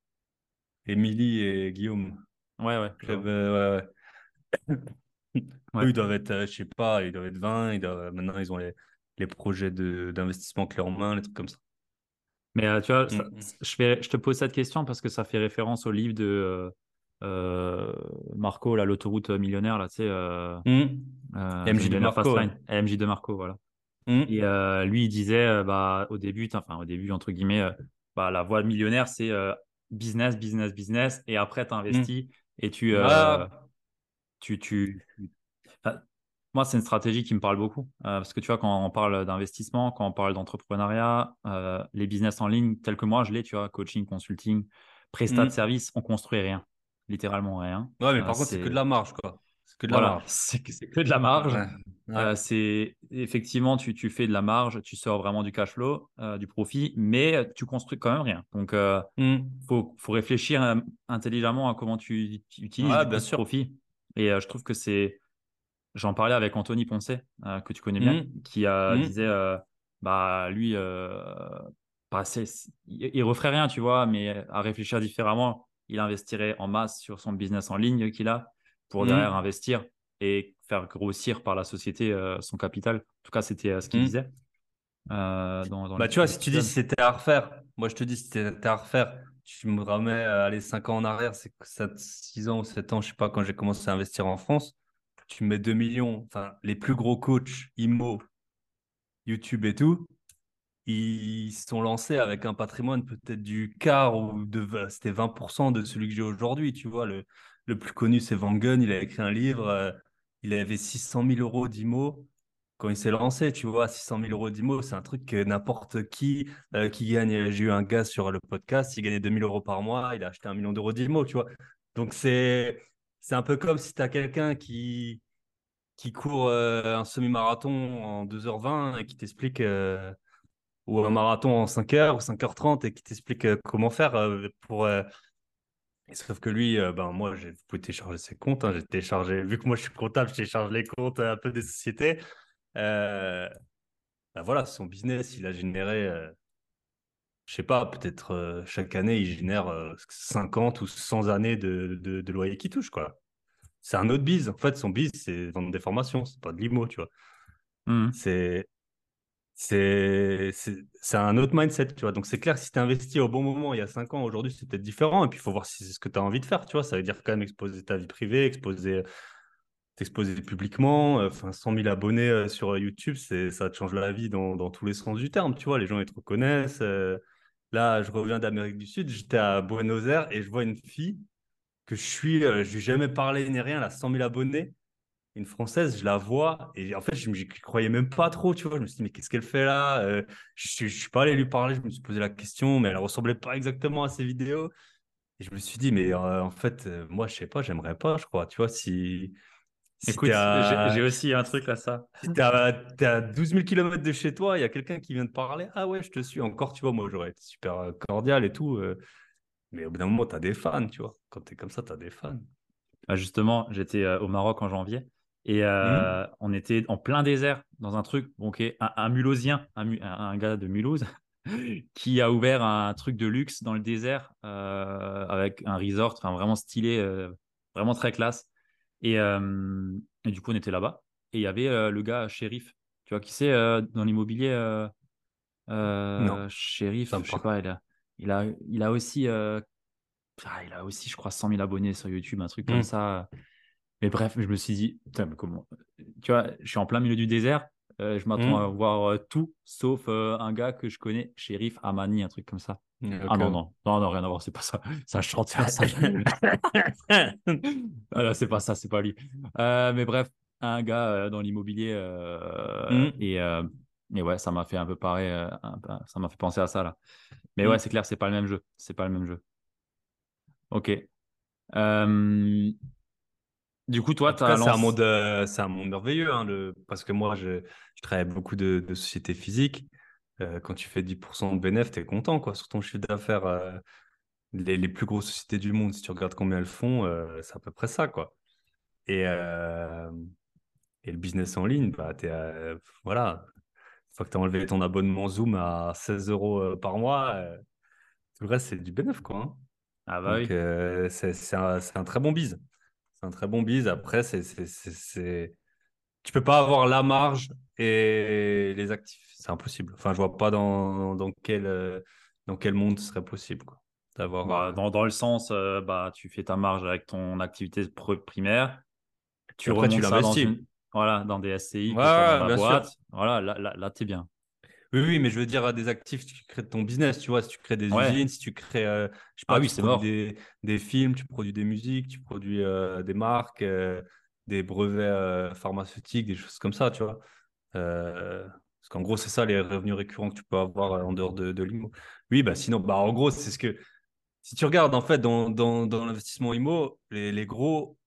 Émilie et Guillaume. Ouais, ouais. Club, ouais, ouais. *coughs* Eux, ils doivent être, je sais pas, ils doivent être 20. Ils doivent... Maintenant, ils ont les, les projets d'investissement clés en main, les trucs comme ça. Mais euh, tu vois, mm, mm. je, vais, je te pose cette question parce que ça fait référence au livre de euh, euh, Marco, l'autoroute millionnaire, là, tu sais. Mm. MJ de Marco. MJ de Marco, voilà. Et lui, il disait, bah, au début, enfin, au début, entre guillemets, bah, la voie millionnaire, c'est business, business, business, et après, tu investis et tu, Ah. tu, tu, Enfin, moi, c'est une stratégie qui me parle beaucoup. euh, parce que tu vois, quand on parle d'investissement, quand on parle d'entrepreneuriat, euh, les business en ligne, tels que moi, je l'ai, tu vois, coaching, consulting, prestat de Mm. service, on construit rien. Littéralement rien. Ouais, mais Euh, par contre, c'est que de la marge, quoi. C'est que de la Voilà, marge. c'est que de la marge. Ouais. Ouais. C'est effectivement, tu, tu fais de la marge, tu sors vraiment du cash flow, du profit, mais tu construis quand même rien. Donc, euh, Mm. faut, faut réfléchir intelligemment à comment tu, tu utilises Ouais, bien sûr. profit. Et je trouve que c'est. J'en parlais avec Anthony Poncet, euh, que tu connais bien, Mm. qui euh, Mm. disait euh, bah, lui, euh, bah, il, il referait rien, tu vois, mais à réfléchir différemment, il investirait en masse sur son business en ligne qu'il a pour Mm. derrière investir et faire grossir par la société son capital. En tout cas, c'était ce qu'il disait. dans, dans Bah, les- tu vois, les si tu dis si c'était à refaire, moi je te dis si c'était à refaire, tu me remets euh, allez, 5 ans en arrière, c'est 6 ans ou 7 ans, je sais pas, quand j'ai commencé à investir en France, tu mets 2 millions, enfin, les plus gros coachs, IMO, YouTube et tout, ils sont lancés avec un patrimoine peut-être du quart ou de, c'était 20% de celui que j'ai aujourd'hui, tu vois. Le, plus connu, c'est Van il a écrit un livre, euh, il avait 600 000 euros d'IMO quand il s'est lancé, tu vois, 600 000 euros d'IMO, c'est un truc que n'importe qui euh, qui gagne. J'ai eu un gars sur le podcast, il gagnait 2000 euros par mois, il a acheté un million d'euros d'IMO, tu vois. Donc c'est c'est un peu comme si tu as quelqu'un qui, qui court euh, un semi-marathon en 2h20 et qui t'explique, euh, ou un marathon en 5h ou 5h30 et qui t'explique euh, comment faire pour. sauf que lui, ben moi, j'ai- pouvez télécharger ses comptes. hein, j'ai téléchargé, vu que moi je suis comptable, je télécharge les comptes un peu des sociétés. Ben voilà, son business, il a généré, je sais pas, peut-être euh, chaque année, il génère euh, 50 ou 100 années de, de, de loyer qui touche, quoi. C'est un autre biz. En fait, son biz, c'est vendre des formations, c'est pas de l'IMO, tu vois. Mhm. C'est c'est un autre mindset, tu vois. Donc, c'est clair, si tu investis au bon moment, il y a 5 ans, aujourd'hui, c'est peut-être différent. Et puis, il faut voir si c'est ce que tu as envie de faire, tu vois. Ça veut dire quand même exposer ta vie privée, exposer t'exposer publiquement. euh, Enfin, 100 000 abonnés euh, sur YouTube, c'est, ça te change la vie dans, dans tous les sens du terme. Tu vois, les gens, ils te reconnaissent. euh. Là, je reviens d'Amérique du Sud, j'étais à Buenos Aires et je vois une fille que je suis, euh, je lui ai jamais parlé ni rien, elle a 100 000 abonnés. Une française, je la vois et en fait, je ne croyais même pas trop, tu vois. Je me suis dit, mais qu'est-ce qu'elle fait là Euh, Je ne suis pas allé lui parler, je me suis posé la question, mais elle ressemblait pas exactement à ses vidéos. Et je me suis dit, mais euh, en fait, moi, je sais pas, j'aimerais pas, je crois, tu vois, si. Si Écoute, t'es j'ai aussi un truc à ça. si t'es à, t'es à 12 000 km de chez toi, il y a quelqu'un qui vient te parler. Ah ouais, je te suis encore, tu vois. Moi, j'aurais été super euh, cordial et tout. euh, mais au bout d'un moment, tu as des fans, tu vois. Quand tu es comme ça, tu as des fans. Bah, justement, j'étais euh, au Maroc en janvier et euh, on était en plein désert dans un truc, bon, ok, un, un Mulhousien, un, gars de Mulhouse, *laughs* qui a ouvert un truc de luxe dans le désert avec un resort, enfin vraiment stylé, vraiment très classe. Et, euh, et du coup, on était là-bas et il y avait euh, le gars shérif, tu vois, qui c'est euh, dans l'immobilier, shérif, je sais pas, il a, il a, il a aussi, ah, il a aussi, je crois, 100 000 abonnés sur YouTube, un truc comme Hmm. ça. Mais bref, je me suis dit, putain, mais comment Tu vois, je suis en plein milieu du désert, euh, je m'attends Hmm. à voir euh, tout, sauf euh, un gars que je connais, Shérif Amani, un truc comme ça. Ah non, non, non, non, rien à voir, c'est pas ça. *laughs* Ça chante, ça. ça... *laughs* Ah c'est pas ça, c'est pas lui. Mais bref, un gars dans l'immobilier, Hmm. et, et ouais, ça m'a fait un peu pareil, ça m'a fait penser à ça là. Mais Hmm. ouais, c'est clair, c'est pas le même jeu. C'est pas le même jeu. Ok. Du coup, toi, c'est un monde, euh, c'est un monde merveilleux, hein, le... parce que moi, je, je travaille beaucoup de, de sociétés physiques. Euh, quand tu fais 10% de bénéfice, tu es content, quoi, sur ton chiffre d'affaires. euh, les, les plus grosses sociétés du monde, si tu regardes combien elles font, c'est à peu près ça, quoi. Et, et le business en ligne, bah, voilà, une fois que tu as enlevé ton abonnement Zoom à 16 euros par mois, tout le reste, c'est du bénéfice, quoi. hein. Ah bah Donc, oui. c'est c'est un, c'est un très bon bise. Un très bon bise. Après, c'est, c'est, c'est, tu peux pas avoir la marge et les actifs. C'est impossible. Enfin, je vois pas dans, dans, quel, euh, dans quel monde ce serait possible, quoi. D'avoir. Bah, euh, dans, dans le sens, euh, bah, tu fais ta marge avec ton activité pr- primaire, tu après, tu ça dans une, voilà, dans des SCI Ouais, dans la sûr. Voilà, là, là, là tu es bien. Oui, oui, mais je veux dire, des actifs, si tu crées ton business, tu vois, si tu crées des usines, si tu crées, euh, je sais pas, Ah oui, tu produis des, des films, tu produis des musiques, tu produis euh, des marques, euh, des brevets pharmaceutiques, des choses comme ça, tu vois. Parce qu'en gros, c'est ça les revenus récurrents que tu peux avoir en dehors de, de l'IMO. Oui, bah sinon, bah en gros, c'est ce que si tu regardes en fait dans, dans, dans l'investissement IMO, les, les gros,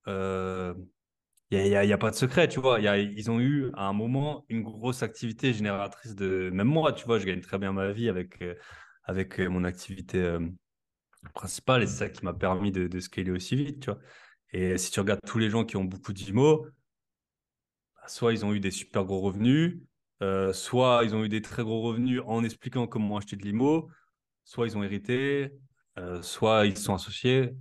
il n'y a, pas de secret, tu vois. Ils ont eu à un moment une grosse activité génératrice de. Même moi, tu vois, je gagne très bien ma vie avec, euh, avec euh, mon activité euh, principale et c'est ça qui m'a permis de, scaler aussi vite, tu vois. Et si tu regardes tous les gens qui ont beaucoup d'IMO, bah, soit ils ont eu des super gros revenus, soit ils ont eu des très gros revenus en expliquant comment acheter de l'IMO, soit ils ont hérité, soit ils sont associés.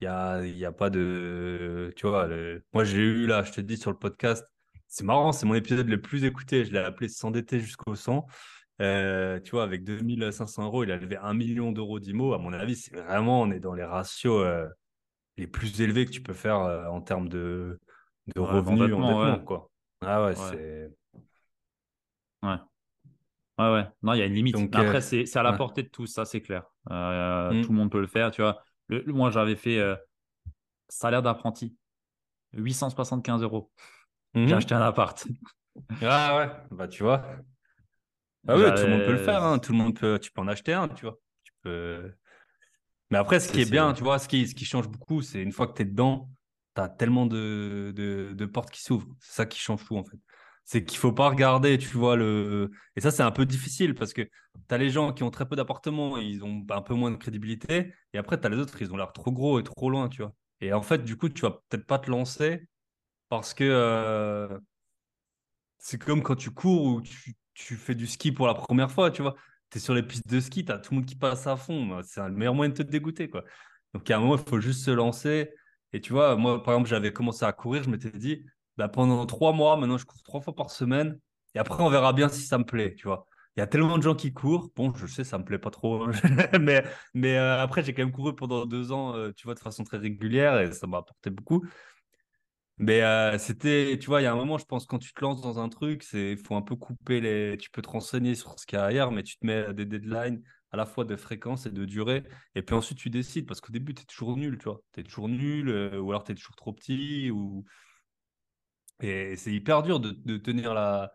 Il n'y a, y a pas de. Tu vois, le- moi j'ai eu là, je te dis sur le podcast, c'est marrant, c'est mon épisode le plus écouté. Je l'ai appelé S'endetter jusqu'au sang. Euh, tu vois, avec 2500 euros, il a levé un million d'euros d'IMO. À mon avis, c'est vraiment, on est dans les ratios euh, les plus élevés que tu peux faire euh, en termes de, de Ouais, revenus endettement, ouais. quoi. Ah ouais, Ouais. c'est. Ouais. Ouais, ouais. Non, il y a une limite. Donc, après, c'est à la portée de tous, ça, c'est clair. Euh, tout le monde peut le faire, tu vois. Le, le- moi, j'avais fait euh, salaire d'apprenti, 875 euros. J'ai Mhm. acheté un appart. Ah ouais, bah tu vois. Ah ouais, tout le monde peut le faire, hein. Tout le monde peut, tu peux en acheter un, tu vois. Tu peux. Mais après, ce qui est bien, tu vois, ce qui, ce qui change beaucoup, c'est une fois que tu es dedans, tu as tellement de, de, de portes qui s'ouvrent. C'est ça qui change tout, en fait. C'est qu'il faut pas regarder, tu vois, le... Et ça, c'est un peu difficile parce que tu as les gens qui ont très peu d'appartements, ils ont un peu moins de crédibilité. Et après, tu as les autres, ils ont l'air trop gros et trop loin, tu vois. Et en fait, du coup, tu vas peut-être pas te lancer parce que euh, c'est comme quand tu cours ou tu, tu fais du ski pour la première fois, tu vois. Tu es sur les pistes de ski, tu as tout le monde qui passe à fond. Bah, C'est le meilleur moyen de te dégoûter, quoi. Donc, à un moment, il faut juste se lancer. Et tu vois, moi, par exemple, j'avais commencé à courir, je m'étais dit, bah, pendant trois mois, maintenant, je cours trois fois par semaine. Et après, on verra bien si ça me plaît, tu vois. Il y a tellement de gens qui courent. Bon, je sais, ça me plaît pas trop. hein. *laughs* mais mais euh, après, j'ai quand même couru pendant deux ans, euh, tu vois, de façon très régulière et ça m'a apporté beaucoup. Mais euh, c'était, tu vois, il y a un moment, je pense, quand tu te lances dans un truc, il faut un peu couper les. Tu peux te renseigner sur ce qu'il y a ailleurs, mais tu te mets des deadlines à la fois de fréquence et de durée. Et puis ensuite, tu décides, parce qu'au début, tu es toujours nul, tu vois. Tu es toujours nul, ou alors tu es toujours trop petit, ou. Et c'est hyper dur de, de tenir la.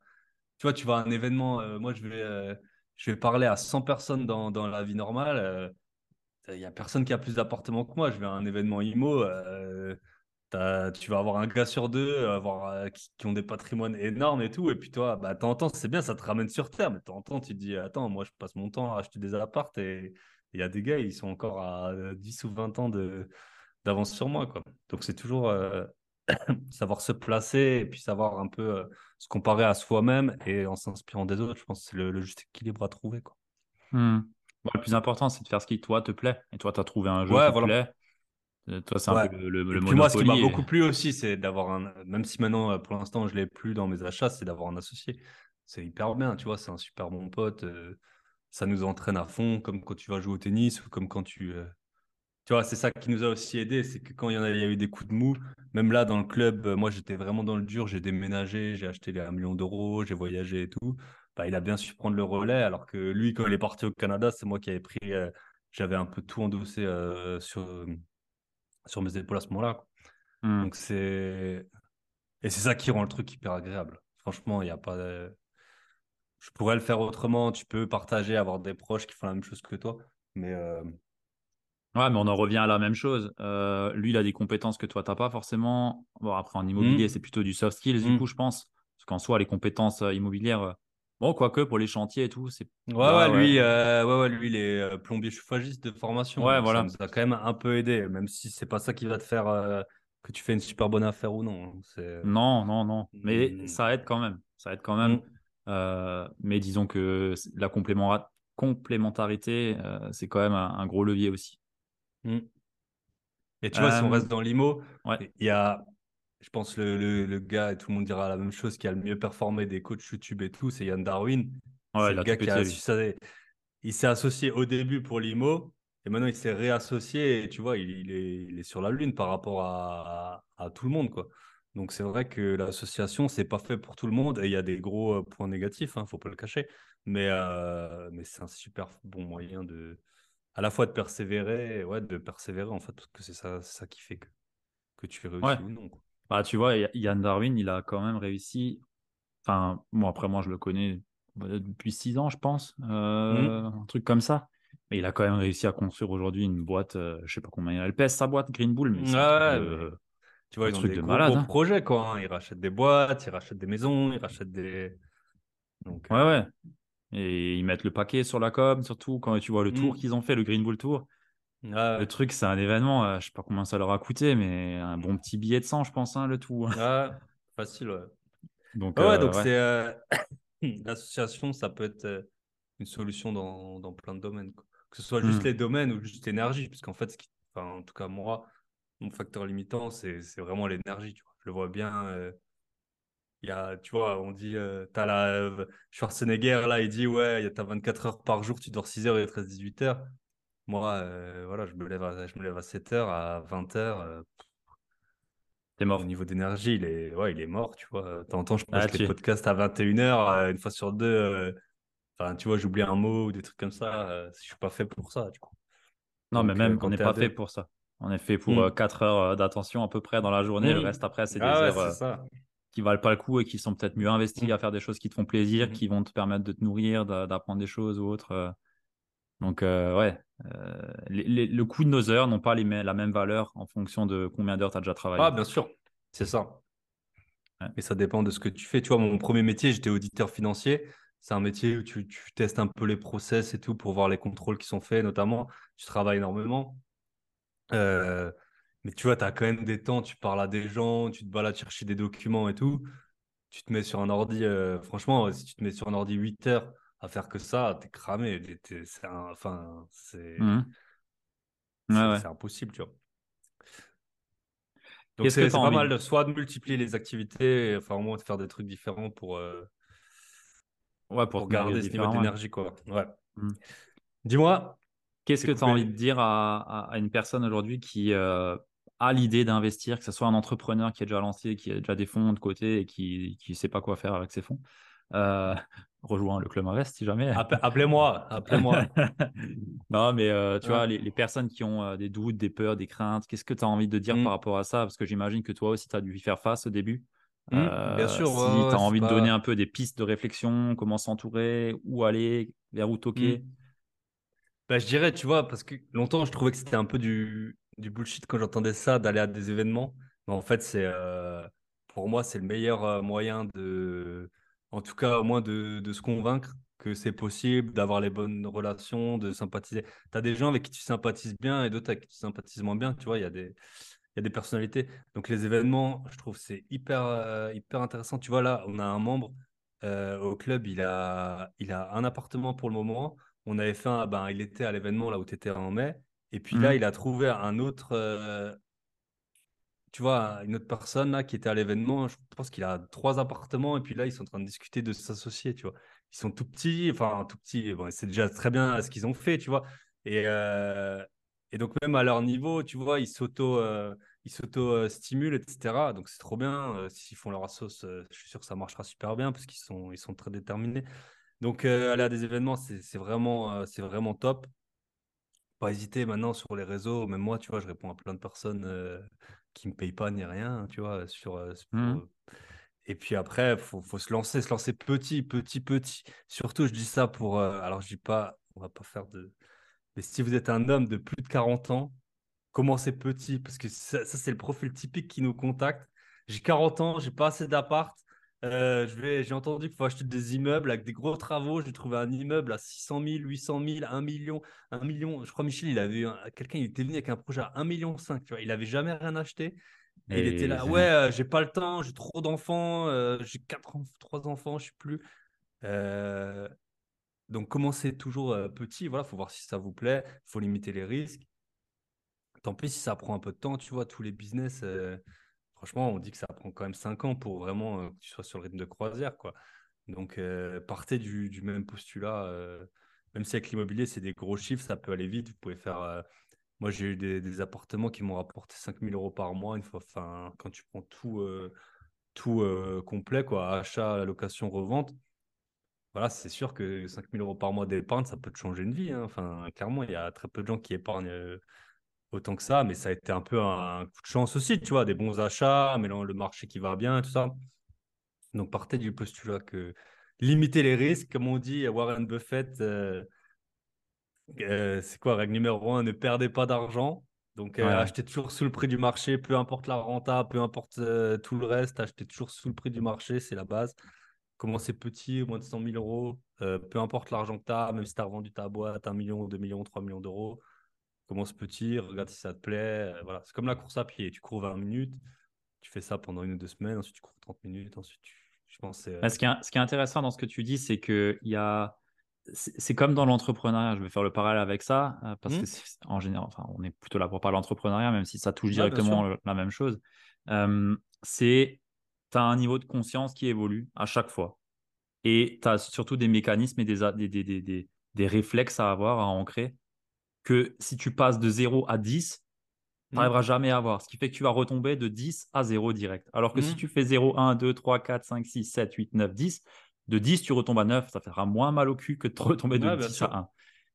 Tu vois, tu vas à un événement, euh, moi, je vais, euh, je vais parler à 100 personnes dans, dans la vie normale. euh, Il n'y a personne qui a plus d'appartements que moi. Je vais à un événement IMO. tu vas avoir un gars sur deux avoir, qui, ont des patrimoines énormes et tout. Et puis toi, bah, temps, c'est bien, ça te ramène sur terre. Mais temps, tu te dis, attends, moi, je passe mon temps à acheter des appartes et il y a des gars, ils sont encore à euh, 10 ou 20 ans d'avance sur moi. Quoi. Donc, c'est toujours *coughs* savoir se placer et puis savoir un peu euh, se comparer à soi-même et en s'inspirant des autres. Je pense que c'est le, le juste équilibre à trouver. Quoi. Hmm. Bon, le plus important, c'est de faire ce qui, toi, te plaît. Et toi, tu as trouvé un jeu Ouais, qui te voilà. plaît. Euh, Toi, c'est un Ouais. peu le, le, Et le puis moi, ce qui m'a et- beaucoup plu aussi, c'est d'avoir un, même si maintenant, euh, pour l'instant, je l'ai plus dans mes achats, c'est d'avoir un associé. C'est hyper bien, tu vois, c'est un super bon pote. euh, ça nous entraîne à fond, comme quand tu vas jouer au tennis ou comme quand tu, euh, tu vois, c'est ça qui nous a aussi aidé, c'est que quand il y en a, il y a eu des coups de mou, même là dans le club, euh, moi j'étais vraiment dans le dur, j'ai déménagé, j'ai acheté 1 million d'euros, j'ai voyagé et tout. Bah, il a bien su prendre le relais, alors que lui, quand il est parti au Canada, c'est moi qui avais pris, euh, j'avais un peu tout endossé euh, sur, sur mes épaules à ce moment-là. Hmm. Donc c'est et c'est ça qui rend le truc hyper agréable. Franchement, il y a pas. de- Je pourrais le faire autrement. Tu peux partager, avoir des proches qui font la même chose que toi, mais euh, Ouais, mais on en revient à la même chose. Euh, lui, il a des compétences que toi, tu n'as pas forcément. Bon, après, en immobilier, hmm, c'est plutôt du soft skills, du hmm. coup, je pense. Parce qu'en soi, les compétences euh, immobilières, euh, bon, quoique pour les chantiers et tout, c'est. Ouais, ouais. lui, euh, ouais, ouais, lui, il est plombier chauffagiste de formation, Ouais, ça voilà. nous a quand même un peu aidé, même si c'est pas ça qui va te faire euh, que tu fais une super bonne affaire ou non. C'est Non, non, non. Mais Hmm, ça aide quand même. Ça aide quand même. mais disons que la complément- complémentarité, c'est quand même un, un gros levier aussi. Et tu vois, si on Euh, reste dans l'IMO, ouais. il y a, je pense, le, le, le gars, et tout le monde dira la même chose, qui a le mieux performé des coachs YouTube et tout, c'est Yann Darwin. Ouais, C'est le a gars qui a su ça- Il s'est associé au début pour l'IMO, et maintenant il s'est réassocié, et tu vois, il, il est, il est sur la lune par rapport à, à, à tout le monde, quoi. Donc c'est vrai que l'association, c'est pas fait pour tout le monde et il y a des gros euh, points négatifs, hein, faut pas le cacher. Mais, euh, mais c'est un super bon moyen de, à la fois de persévérer, ouais, de persévérer en fait, parce que c'est ça, ça qui fait que, que tu réussis Ouais. ou non. quoi. Bah, tu vois, Yann Darwin, il a quand même réussi. Enfin, bon, après, moi, je le connais depuis six ans, je pense, euh, un truc comme ça. Mais il a quand même réussi à construire aujourd'hui une boîte, euh, je sais pas combien elle pèse sa boîte, Green Bull, mais Ouais, de- mais tu vois, ils ont truc des de gros, malade, gros hein. projets, quoi. hein. Ils rachètent des boîtes, ils rachètent des maisons, ils rachètent des. Donc, Ouais, euh, ouais. Et ils mettent le paquet sur la com, surtout quand tu vois le tour Mm. qu'ils ont fait, le Green Bull Tour. ouais, Le truc, c'est un événement, euh, je sais pas combien ça leur a coûté, mais un bon petit billet de 100, je pense, hein, le tout. ouais, facile, ouais. Donc, ouais, euh, donc ouais. c'est euh, *coughs* l'association, ça peut être une solution dans, dans plein de domaines. quoi. Que ce soit juste Mm. les domaines ou juste l'énergie, parce qu'en fait, ce qui, enfin, en tout cas moi, mon facteur limitant, c'est vraiment l'énergie. Je le vois bien. euh, il y a, tu vois, on dit, euh, t'as la euh, Schwarzenegger là, il dit ouais, t'as 24 heures par jour, tu dors 6 heures et il te reste 18 heures. Moi, euh, voilà, je me lève à, je me lève à 7 heures, à 20 heures. euh, T'es au mort. niveau d'énergie, il est, ouais, il est mort, tu vois. Temps, je Ah, poste les tu- podcasts à 21h, une fois sur deux. euh, Enfin, tu vois, j'oublie un mot ou des trucs comme ça. euh, je suis pas fait pour ça, du coup. Non, mais Donc, euh, même, quand on n'est pas fait deux- pour ça. On est fait pour Mm. 4 heures euh, d'attention à peu près dans la journée. Le reste, après, c'est des Ah ouais, heures euh, ça. Qui valent pas le coup et qui sont peut-être mieux investies Mm. à faire des choses qui te font plaisir, Mhm. qui vont te permettre de te nourrir, d'a- d'apprendre des choses ou autres. euh. Donc, euh, ouais, euh, les- les- le coût de nos heures n'ont pas les la même valeur en fonction de combien d'heures tu as déjà travaillé. Ah, bien sûr, c'est ça. Ouais. Et ça dépend de ce que tu fais. Tu vois, mon premier métier, j'étais auditeur financier. C'est un métier où tu, tu testes un peu les process et tout pour voir les contrôles qui sont faits, notamment. Tu travailles énormément. Euh, mais tu vois, tu as quand même des temps, tu parles à des gens, tu te balades chercher des documents et tout. Tu te mets sur un ordi, euh, franchement, si tu te mets sur un ordi 8 heures à faire que ça, t'es cramé. C'est enfin, c'est. Ouais, c'est- ouais. impossible, tu vois. Donc c'est c'est pas mal, de... soit de multiplier les activités, enfin au moins de faire des trucs différents pour, euh, ouais, pour garder ce niveau d'énergie, quoi. Ouais. Mhm. Dis-moi, Qu'est-ce que tu as envie de dire à, à- à une personne aujourd'hui qui euh, a l'idée d'investir, que ce soit un entrepreneur qui est déjà lancé, qui a déjà des fonds de côté et qui ne sait pas quoi faire avec ses fonds euh, Rejoins le Club Invest si jamais. Appe- Appelez-moi, appelez-moi. *laughs* non, mais euh, tu vois, les, les personnes qui ont euh, des doutes, des peurs, des craintes, qu'est-ce que tu as envie de dire Mm. par rapport à ça? Parce que j'imagine que toi aussi, tu as dû y faire face au début. Mm, bien Euh, sûr, si ouais, tu as envie de donner un peu des pistes de réflexion, comment s'entourer, où aller, vers où toquer. Mm. Bah, je dirais, tu vois, parce que longtemps, je trouvais que c'était un peu du, du bullshit quand j'entendais ça, d'aller à des événements. Mais en fait, c'est euh, pour moi, c'est le meilleur euh, moyen de, en tout cas, au moins de, se convaincre que c'est possible, d'avoir les bonnes relations, de sympathiser. Tu as des gens avec qui tu sympathises bien et d'autres avec qui tu sympathises moins bien, tu vois, il y a des, il y a des personnalités. Donc, les événements, je trouve, c'est hyper, euh, hyper intéressant. Tu vois, là, on a un membre au club, il a, il a un appartement pour le moment. On avait fait un, ben, il était à l'événement là où tu étais en mai. Et puis là, Mhm. il a trouvé un autre, euh, tu vois, une autre personne là qui était à l'événement. Je pense qu'il a trois appartements. Et puis là, ils sont en train de discuter de s'associer, tu vois. Ils sont tout petits, enfin, tout petits. Bon, c'est déjà très bien ce qu'ils ont fait, tu vois. Et, euh, et donc, même à leur niveau, tu vois, ils s'auto, euh, ils s'auto-stimulent, etc. Donc, c'est trop bien. S'ils font leur assos, je suis sûr que ça marchera super bien parce qu'ils sont, ils sont très déterminés. Donc, aller à des événements, c'est vraiment, c'est vraiment top. Pas hésiter maintenant sur les réseaux. Même moi, tu vois, je réponds à plein de personnes euh, qui me payent pas ni rien, tu vois, sur, euh, Mhm. euh, et puis après, faut, faut se lancer, se lancer petit, petit, petit. Surtout, je dis ça pour. euh, alors, je dis pas, on va pas faire de. Mais si vous êtes un homme de plus de 40 ans, commencez petit, parce que ça, ça, c'est le profil typique qui nous contacte. J'ai 40 ans, j'ai pas assez d'appart. Euh, j'ai entendu qu'il faut acheter des immeubles avec des gros travaux. J'ai trouvé un immeuble à 600 000, 800 000, 1 million, 1 million. Je crois Michel, il avait quelqu'un, il était venu avec un projet à 1 million 5, tu vois. Il avait jamais rien acheté. Et il était là, ouais, euh, j'ai pas le temps, j'ai trop d'enfants, euh, j'ai quatre, trois enfants, je sais plus. Euh, donc commencez toujours euh, petit, voilà, faut voir si ça vous plaît, faut limiter les risques. Tant pis si ça prend un peu de temps, tu vois, tous les business, franchement, on dit que ça prend quand même 5 ans pour vraiment euh, que tu sois sur le rythme de croisière, quoi. Donc euh, partez du, même postulat, euh, même si avec l'immobilier, c'est des gros chiffres, ça peut aller vite, vous pouvez faire... Moi, j'ai eu des, appartements qui m'ont rapporté 5000 euros par mois une fois. Enfin, quand tu prends tout, tout complet, quoi, achat, location, revente, voilà, c'est sûr que 5000 euros par mois d'épargne, ça peut te changer une vie. Hein. Enfin, clairement, il y a très peu de gens qui épargnent autant que ça, mais ça a été un peu un coup de chance aussi, tu vois, des bons achats, mais le marché qui va bien, tout ça. Donc, partez du postulat que limiter les risques, comme on dit Warren Buffett, euh, euh, c'est quoi, règle numéro un, ne perdez pas d'argent. Donc, euh, achetez toujours sous le prix du marché, peu importe la renta, peu importe tout le reste, achetez toujours sous le prix du marché, c'est la base. Commencez petit, moins de 100 000 euros, peu importe l'argent que tu as, même si tu as revendu ta boîte, 1 million, 2 millions, 3 millions d'euros commence petit, regarde si ça te plaît. Euh, voilà, c'est comme la course à pied. Tu cours 20 minutes, tu fais ça pendant une ou deux semaines, ensuite tu cours 30 minutes, ensuite tu... je pense. Ce, qui est, ce qui est intéressant dans ce que tu dis, c'est que il y a c'est comme dans l'entrepreneuriat, je vais faire le parallèle avec ça, euh, parce que mmh. en général, enfin, on est plutôt là pour parler d'entrepreneuriat, même si ça touche directement la même chose. c'est, tu as un niveau de conscience qui évolue à chaque fois. Et tu as surtout des mécanismes et des, des, des, des, des réflexes à avoir, à ancrer, que si tu passes de 0 à 10, tu n'arriveras jamais à avoir. Ce qui fait que tu vas retomber de 10 à 0 direct. Alors que si mmh. tu fais 0, 1, 2, 3, 4, 5, 6, 7, 8, 9, 10, de 10, tu retombes à 9, ça fera moins mal au cul que de retomber de 10 à 1.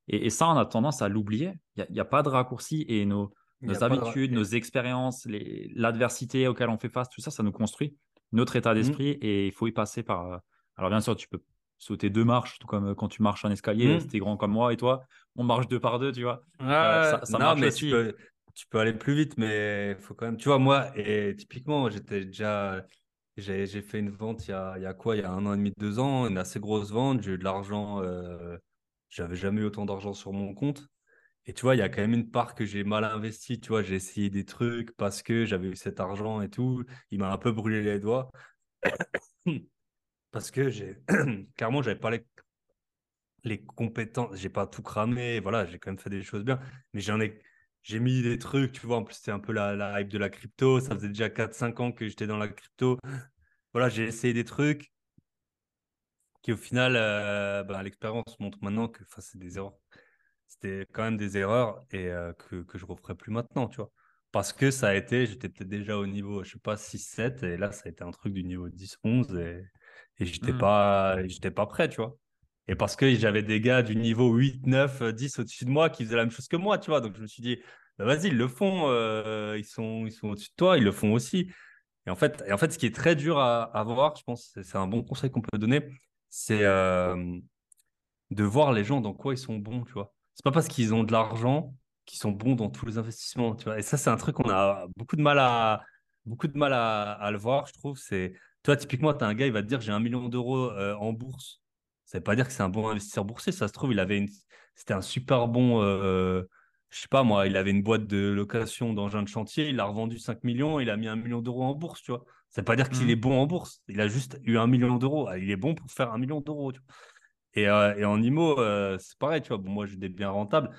Et, ça, on a tendance à l'oublier. Il n'y a, pas de raccourci et nos, nos habitudes, nos expériences, l'adversité auquel on fait face, tout ça, ça nous construit notre état mmh. d'esprit et il faut y passer par. Euh, alors, bien sûr, tu peux sauter deux marches, tout comme euh, quand tu marches un escalier, mmh. grand comme moi et toi, on marche deux par deux, tu vois. Euh, ça, non, mais Tu peux, tu peux aller plus vite, mais il faut quand même. Tu vois, moi, et typiquement, j'étais déjà. J'ai fait une vente il y, a, il y, a, quoi? Il y a un an et demi, deux ans, une assez grosse vente. J'ai eu de l'argent. Euh... J'avais jamais eu autant d'argent sur mon compte. Et tu vois, il y a quand même une part que j'ai mal investi. Tu vois, j'ai essayé des trucs parce que j'avais eu cet argent et tout. Il m'a un peu brûlé les doigts. Parce que j'ai *clears throat* clairement, j'avais pas les, les compétences, j'ai pas tout cramé, voilà, j'ai quand même fait des choses bien, mais j'en ai, j'ai mis des trucs, tu vois, en plus, c'était un peu la, hype de la crypto, ça faisait déjà 4-5 ans que j'étais dans la crypto. Voilà, j'ai essayé des trucs qui, au final, euh, bah, l'expérience montre maintenant que c'est des erreurs. C'était quand même des erreurs et euh, que, que je referai plus maintenant, tu vois. Parce que ça a été, j'étais peut-être déjà au niveau, je sais pas, 6-7, et là, ça a été un truc du niveau 10-11, et et j'étais mmh. pas j'étais pas prêt tu vois. Et parce que j'avais des gars du niveau 8 9 10 au-dessus de moi qui faisaient la même chose que moi tu vois. Donc je me suis dit bah, vas-y ils le font euh, ils sont ils sont au-dessus de toi ils le font aussi. Et en fait et en fait ce qui est très dur à, à voir je pense c'est un bon conseil qu'on peut donner c'est euh, de voir les gens dans quoi ils sont bons tu vois. C'est pas parce qu'ils ont de l'argent qu'ils sont bons dans tous les investissements tu vois. Et ça c'est un truc qu'on a beaucoup de mal à beaucoup de mal à, à le voir je trouve c'est toi, typiquement, tu as un gars, il va te dire j'ai un million d'euros euh, en bourse. Ça ne veut pas dire que c'est un bon investisseur boursier. Ça se trouve, il avait une... c'était un super bon. Euh, je sais pas moi, il avait une boîte de location d'engins de chantier, il a revendu 5 millions, il a mis un million d'euros en bourse, tu vois. Ça ne veut pas dire qu'il mmh. est bon en bourse. Il a juste eu un million d'euros. Ah, il est bon pour faire un million d'euros. Et, euh, et, en IMO, c'est pareil, tu vois. Bon, moi, j'ai des biens rentables.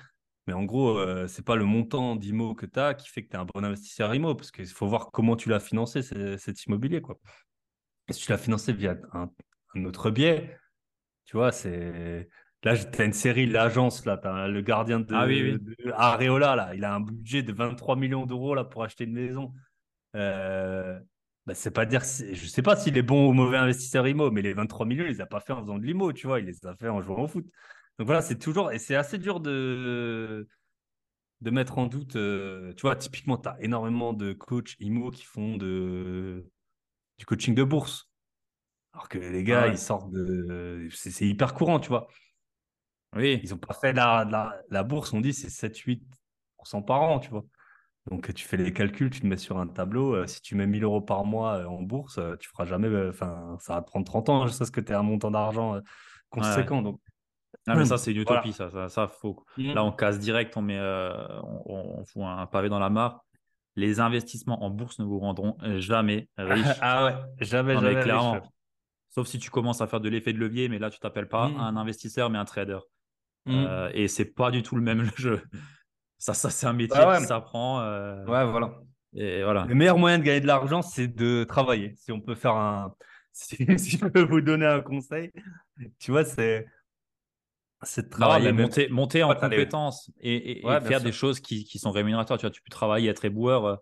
Mais en gros, ce c'est pas le montant d'IMO que tu as qui fait que tu es un bon investisseur IMO, parce qu'il faut voir comment tu l'as financé, cet immobilier. Quoi. Si tu l'as financé via un, autre biais, tu vois, c'est. Là, tu as une série, l'agence, là, as le gardien de, ah, Areola, là, il a un budget de 23 millions d'euros là, pour acheter une maison. Euh, bah, c'est pas dire, je sais pas s'il est bon ou mauvais investisseur IMO, mais les 23 millions, il les a pas fait en faisant de l'IMO, tu vois, il les a fait en jouant au foot. Donc voilà, c'est toujours, et c'est assez dur de, de mettre en doute, euh, tu vois, typiquement, tu as énormément de coachs IMO qui font de, du coaching de bourse. Alors que les gars, ils sortent de. C'est hyper courant, tu vois. Oui. Ils n'ont pas fait la, la, bourse, on dit c'est 7-8% par an, tu vois. Donc tu fais les calculs, tu te mets sur un tableau. Euh, si tu mets 1000 euros par mois euh, en bourse, euh, tu feras jamais. Enfin, ça va te prendre 30 ans, je sais ce que tu as un montant d'argent conséquent. Donc. Non, mais ça, c'est une utopie, ça, ça, faut... Mmh. Là, on casse direct, on met, on, fout un pavé dans la mare les investissements en bourse ne vous rendront jamais *laughs* riche. ah ouais, jamais, jamais. clairement. Sauf si tu commences à faire de l'effet de levier, mais là, tu t'appelles pas mmh. un investisseur, mais un trader. Mmh. Euh, et c'est pas du tout le même *laughs* jeu. Ça, ça c'est un métier qui s'apprend. Euh, ouais, voilà. Et voilà. Le meilleur moyen de gagner de l'argent, c'est de travailler. Si on peut faire un. *laughs* Si, je peux vous donner un conseil, tu vois, c'est c'est de travailler. monter, monter en compétences et, faire des choses qui, qui, sont rémunérateurs. Tu vois, tu peux travailler, être éboueur.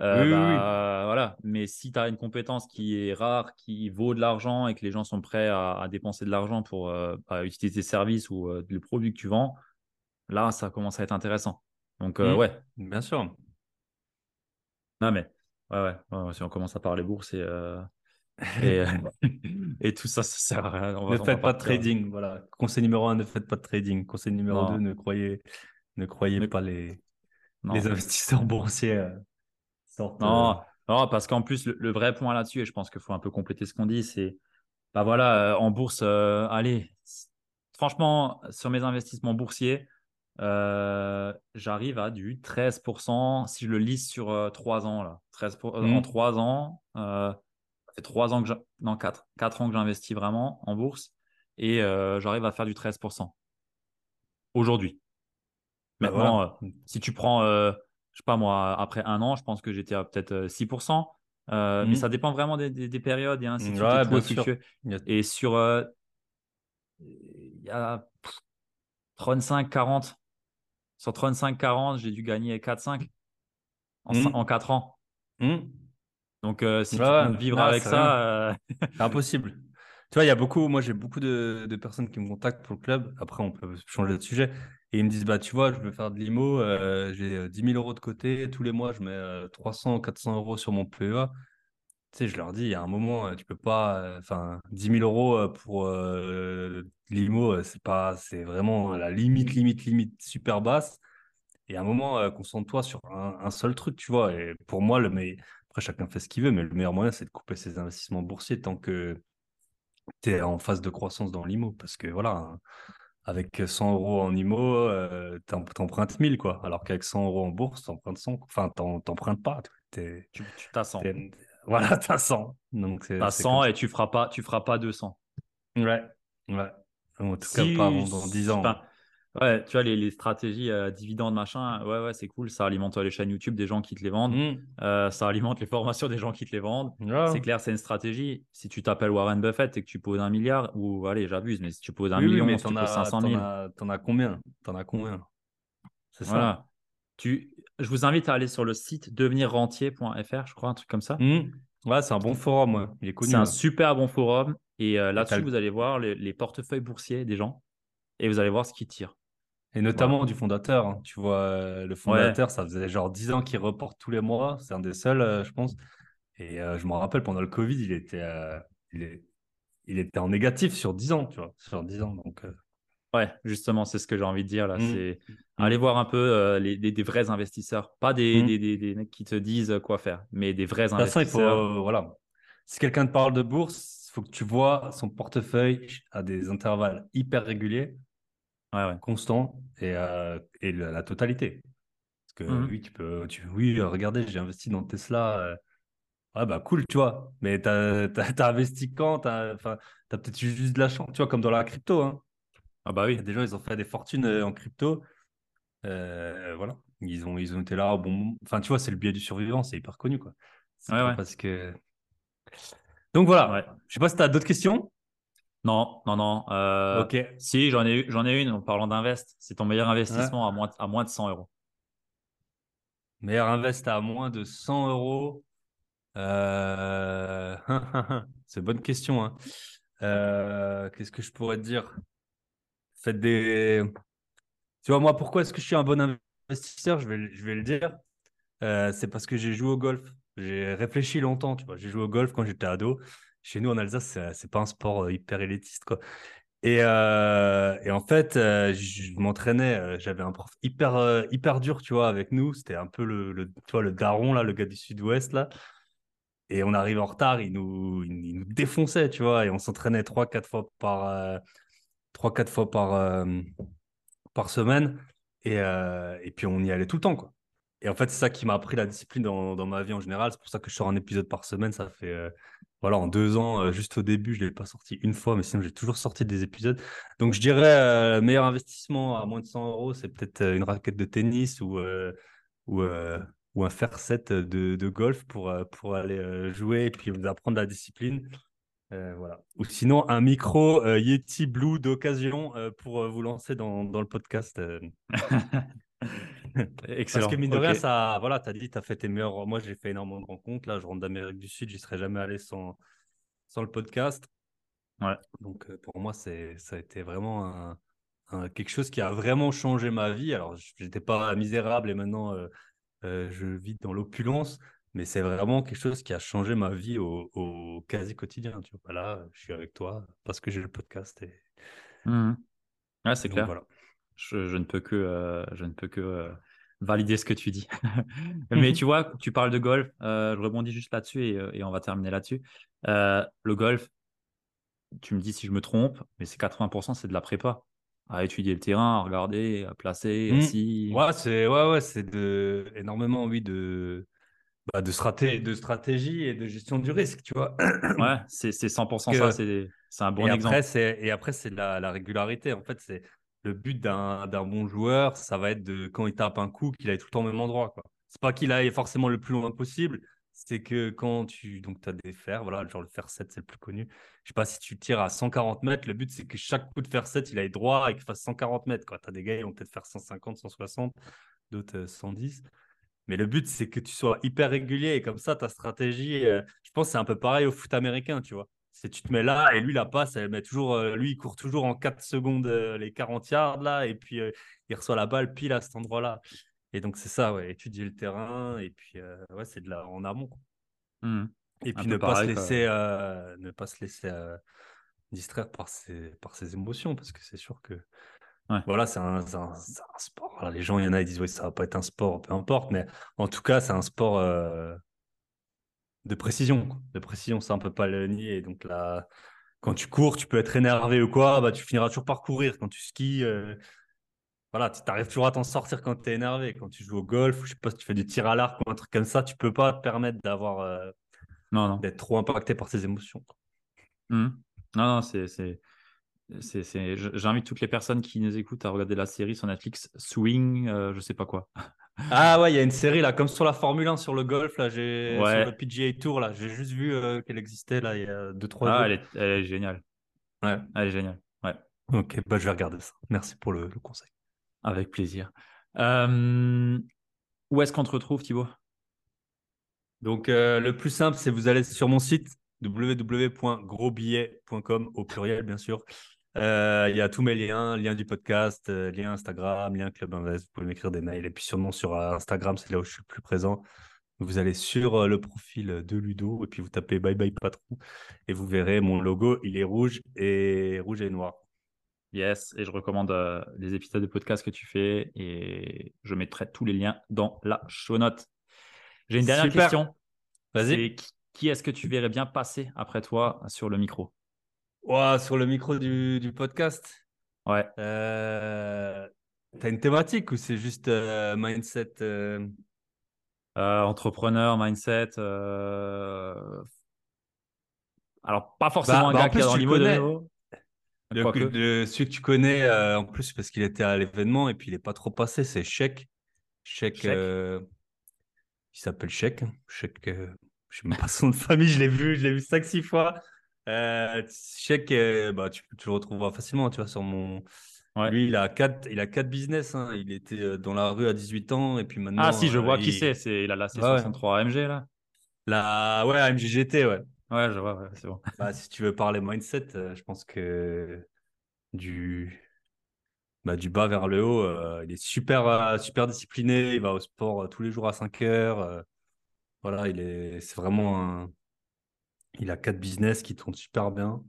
Euh, bah, voilà. Mais si tu as une compétence qui est rare, qui vaut de l'argent et que les gens sont prêts à, dépenser de l'argent pour euh, bah, utiliser tes services ou euh, les produits que tu vends, là, ça commence à être intéressant. Donc, mmh. ouais. Bien sûr. Non, mais ouais, ouais, si on commence à parler bourse et, et, *laughs* *laughs* et, tout ça, ça sert à rien. ne faites pas de trading. Voilà. Conseil numéro un, ne faites pas de trading. Conseil numéro deux, ne croyez, ne croyez pas les, les investisseurs boursiers. Non, non, parce qu'en plus, le, vrai point là-dessus, et je pense qu'il faut un peu compléter ce qu'on dit, c'est, bah voilà, euh, en bourse, euh, allez, franchement, sur mes investissements boursiers, euh, j'arrive à du 13% si je le lise sur 3 ans. Là. 13 En mmh. 3 ans, ça fait 3 ans que non, 4, 4 ans que j'investis vraiment en bourse et j'arrive à faire du 13% aujourd'hui. Bah Maintenant, si tu prends je sais pas moi, après un an, je pense que j'étais à peut-être 6%. Euh, euh, mais mmh. ça dépend vraiment des, périodes et ainsi de suite. Et sur, euh, il y a 35-40. Sur 35-40, j'ai dû gagner 4-5 en, mmh. en 4 ans. Mmh. Donc, si tu veux vivre avec ça, *laughs* c'est impossible. Tu vois, il y a beaucoup, moi j'ai beaucoup de, de, personnes qui me contactent pour le club. Après, on peut changer de sujet. Et ils me disent, bah, tu vois, je veux faire de l'IMO, euh, j'ai 10 euh, 000 euros de côté, tous les mois, je mets 300 ou 400 euros sur mon PEA. Tu sais, je leur dis, il y a un moment, euh, tu peux pas, enfin, 10 000 euros pour l'IMO, c'est pas, c'est vraiment la limite, limite, limite super basse. Et à un moment, concentre-toi sur un, seul truc, tu vois. Et pour moi, le meilleur, après, chacun fait ce qu'il veut, mais le meilleur moyen, c'est de couper ses investissements boursiers tant que tu es en phase de croissance dans l'IMO. Parce que voilà, avec 100 euros en IMO, euh, t'empruntes 1000, quoi. Alors qu'avec 100 euros en bourse, t'empruntes 100. Enfin, t'empruntes pas. tu t'as 100. Voilà, t'as 100. Donc, t'as 100 et tu feras pas, tu feras pas 200. Ouais, ouais. En tout cas, pas avant dans 10 ans. Ouais, tu vois, les, stratégies euh, dividendes, machin, ouais, ouais, c'est cool. Ça alimente les chaînes YouTube des gens qui te les vendent. Mmh. Euh, ça alimente les formations des gens qui te les vendent. C'est clair, c'est une stratégie. Si tu t'appelles Warren Buffett et que tu poses un milliard, ou allez, j'abuse, mais si tu poses un million, mais si tu poses 500 000. T'en as, combien? T'en as combien? C'est ça. Tu, je vous invite à aller sur le site devenirrentier.fr, je crois, un truc comme ça. Mmh. Ouais, c'est un bon forum. Ouais. Il est connu. C'est un super bon forum. Et euh, là-dessus, vous allez voir les, les portefeuilles boursiers des gens et vous allez voir ce qu'ils tirent. Et notamment du fondateur. Hein. Tu vois, euh, le fondateur, ça faisait genre 10 ans qu'il reporte tous les mois. C'est un des seuls, euh, je pense. Et euh, je me rappelle, pendant le Covid, il était, il, est, il était en négatif sur 10 ans, tu vois, sur 10 ans. Donc, Ouais, justement, c'est ce que j'ai envie de dire là. Mmh. C'est mmh. aller voir un peu les, des, vrais investisseurs, pas des, mmh. des, des, mecs qui te disent quoi faire, mais des vrais investisseurs. il faut, voilà. Si quelqu'un te parle de bourse, il faut que tu vois son portefeuille à des intervalles hyper réguliers constant et, euh, et la, totalité. Parce que mmh oui, tu peux, tu, oui, regardez, j'ai investi dans Tesla. Euh, ouais, bah cool, tu vois. Mais tu as, as, investi quand? Tu as, peut-être juste de la chance, tu vois, comme dans la crypto. Hein. Ah bah oui. Des gens, ils ont fait des fortunes euh, en crypto. voilà. Ils ont, ils ont été là au bon Enfin, tu vois, c'est le biais du survivant, c'est hyper connu, quoi. Ouais, Parce que. Donc voilà. Je sais pas si tu as d'autres questions. Non, non, non. Euh, ok. Si, j'en ai, j'en ai une en parlant d'invest. C'est ton meilleur investissement à, moins, à moins de 100 euros. Meilleur invest à moins de 100 euros. Euh, *laughs* c'est une bonne question. Hein. Euh, qu'est-ce que je pourrais te dire? Faites des. Tu vois, moi, pourquoi est-ce que je suis un bon investisseur? Je vais, je vais le dire. c'est parce que j'ai joué au golf. J'ai réfléchi longtemps. Tu vois, j'ai joué au golf quand j'étais ado chez nous en Alsace, c'est pas un sport euh, hyper élitiste, quoi. Et, euh, et en fait, euh, je m'entraînais, j'avais un prof hyper, hyper dur, tu vois, avec nous. C'était un peu le, le, le daron, là, le gars du sud-ouest, là. Et on arrivait en retard, il nous, il, nous défonçait, tu vois, et on s'entraînait trois, quatre fois par, trois, quatre fois par, par semaine. Et, et puis on y allait tout le temps, quoi. Et en fait, c'est ça qui m'a appris la discipline dans, dans, ma vie en général. C'est pour ça que je sors un épisode par semaine. Ça fait, voilà, en deux ans, euh, juste au début, je ne l'ai pas sorti une fois, mais sinon, j'ai toujours sorti des épisodes. Donc, je dirais, euh, meilleur investissement à moins de 100 euros, c'est peut-être euh, une raquette de tennis ou, ou, un faire set de, de, golf pour, pour aller jouer et puis apprendre la discipline. Euh, voilà. Ou sinon, un micro euh, Yeti Blue d'occasion euh, pour vous lancer dans, dans le podcast. *laughs* Excellent. *laughs* Parce que mine de rien, ça, voilà, tu as dit, tu as fait tes meilleurs. Moi, j'ai fait énormément de rencontres. Là, je rentre d'Amérique du Sud, j'y serais jamais allé sans, sans le podcast. Ouais. Donc, pour moi, c'est, ça a été vraiment un, quelque chose qui a vraiment changé ma vie. Alors, j'étais pas misérable et maintenant, je vis dans l'opulence mais c'est vraiment quelque chose qui a changé ma vie au, quasi quotidien. Tu vois, là, je suis avec toi parce que j'ai le podcast. Et... Mmh c'est clair. Voilà. Je, ne peux que, euh, je ne peux que euh, valider ce que tu dis. *laughs* mais tu vois, tu parles de golf. Euh, je rebondis juste là-dessus et, on va terminer là-dessus. le golf, tu me dis si je me trompe, mais c'est 80%, c'est de la prépa à étudier le terrain, à regarder, à placer, mmh. Ouais, c'est ouais, ouais, c'est de énormément, oui, de bah, de, stratégie, de stratégie et de gestion du risque, tu vois. *clears throat* Ouais, c'est 100% ça, c'est un bon et exemple. Après, et après, c'est la, la, régularité. En fait, c'est le but d'un bon joueur, ça va être de quand il tape un coup, qu'il aille tout le temps au même endroit. C'est pas qu'il aille forcément le plus loin possible, c'est que quand tu donc as des fers, voilà, genre le fer 7, c'est le plus connu. Je sais pas si tu tires à 140 mètres, le but c'est que chaque coup de fer 7, il aille droit et qu'il fasse 140 mètres. Tu as des gars, ils vont peut-être faire 150, 160, d'autres 110. Euh, mais le but, c'est que tu sois hyper régulier et comme ça, ta stratégie, euh, je pense c'est un peu pareil au foot américain, tu vois. C'est tu te mets là et lui, la passe, elle met toujours, euh, lui, il court toujours en 4 secondes euh, les 40 yards là et puis il reçoit la balle pile à cet endroit-là. Et donc, c'est ça, ouais, étudier le terrain et puis, ouais, c'est de là en amont. Mmh. Et puis, ne pas, se laisser, ne pas se laisser distraire par ses, par ses émotions parce que c'est sûr que voilà, c'est un, sport. les gens, il y en a, ils disent, oui, ça va pas être un sport, peu importe, mais en tout cas, c'est un sport euh, de précision. De précision, ça, on peut pas le nier. Donc là, quand tu cours, tu peux être énervé ou quoi, bah, tu finiras toujours par courir. Quand tu skis, euh, voilà, tu arrives toujours à t'en sortir quand tu es énervé. Quand tu joues au golf, ou je sais pas si tu fais du tir à l'arc ou un truc comme ça, tu peux pas te permettre d'avoir. Euh, non, non. D'être trop impacté par ces émotions. Mmh. Non, non, c'est J'invite toutes les personnes qui nous écoutent à regarder la série sur Netflix, Swing, euh, je sais pas quoi. Ah ouais, il y a une série là, comme sur la Formule 1, sur le golf, là, j'ai sur le PGA Tour, là, j'ai juste vu euh, qu'elle existait là il y a 2-3 ah, Elle est, elle est, géniale. Ouais. Elle est géniale. Ouais. Ok, bah, je vais regarder ça. Merci pour le, conseil. Avec plaisir. Euh, où est-ce qu'on te retrouve, Thibaut? Donc, le plus simple, c'est vous allez sur mon site www.grosbillet.com au pluriel, bien sûr. Euh, il y a tous mes liens, lien du podcast, euh, lien Instagram, lien Club Invest. Vous pouvez m'écrire des mails. Et puis sûrement sur euh, Instagram, c'est là où je suis le plus présent. Vous allez sur le profil de Ludo et puis vous tapez Bye Bye Patron et vous verrez mon logo. Il est rouge et rouge et noir. Yes, et je recommande les épisodes de podcast que tu fais et je mettrai tous les liens dans la show note. J'ai une dernière question. Vas-y. Qui est-ce que tu verrais bien passer après toi sur le micro? Sur le micro du, podcast? Ouais. Euh, T'as une thématique ou c'est juste euh, mindset euh? Euh, Entrepreneur, mindset. Alors, pas forcément bah, un bah, gars qui est dans le niveau de niveau. Le, celui que tu connais, en plus, parce qu'il était à l'événement et puis il n'est pas trop passé, c'est Chèque. Chèque. il s'appelle Chèque. Chèque. je ne sais pas son de famille, je l'ai vu, je l'ai vu 5-6 fois. Euh, que bah, tu, tu, le retrouveras facilement, tu vois, sur mon. Lui, il a quatre, il a quatre business. Hein. Il était euh, dans la rue à 18 ans et puis maintenant. Ah si, je vois euh, qui c'est. C'est il a la C63 AMG là. La ouais AMG GT ouais. Ouais, je vois. c'est bon. Bah, si tu veux parler mindset, euh, je pense que du bah, du bas vers le haut, il est super super discipliné. Il va au sport tous les jours à 5 heures. voilà, il est c'est vraiment un il a quatre business qui tournent super bien.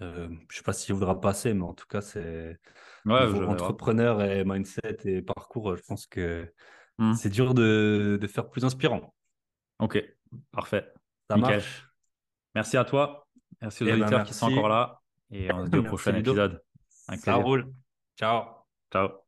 Euh, je ne sais pas s'il voudra passer, mais en tout cas, c'est entrepreneur et mindset et parcours. Je pense que hmm. c'est dur de, faire plus inspirant. Ok, parfait. Ça marche. Merci à toi. Merci aux eh ben, auditeurs qui sont encore là. Et on se dit au *clears throat* prochain épisode. Ça roule. Ciao. Ciao.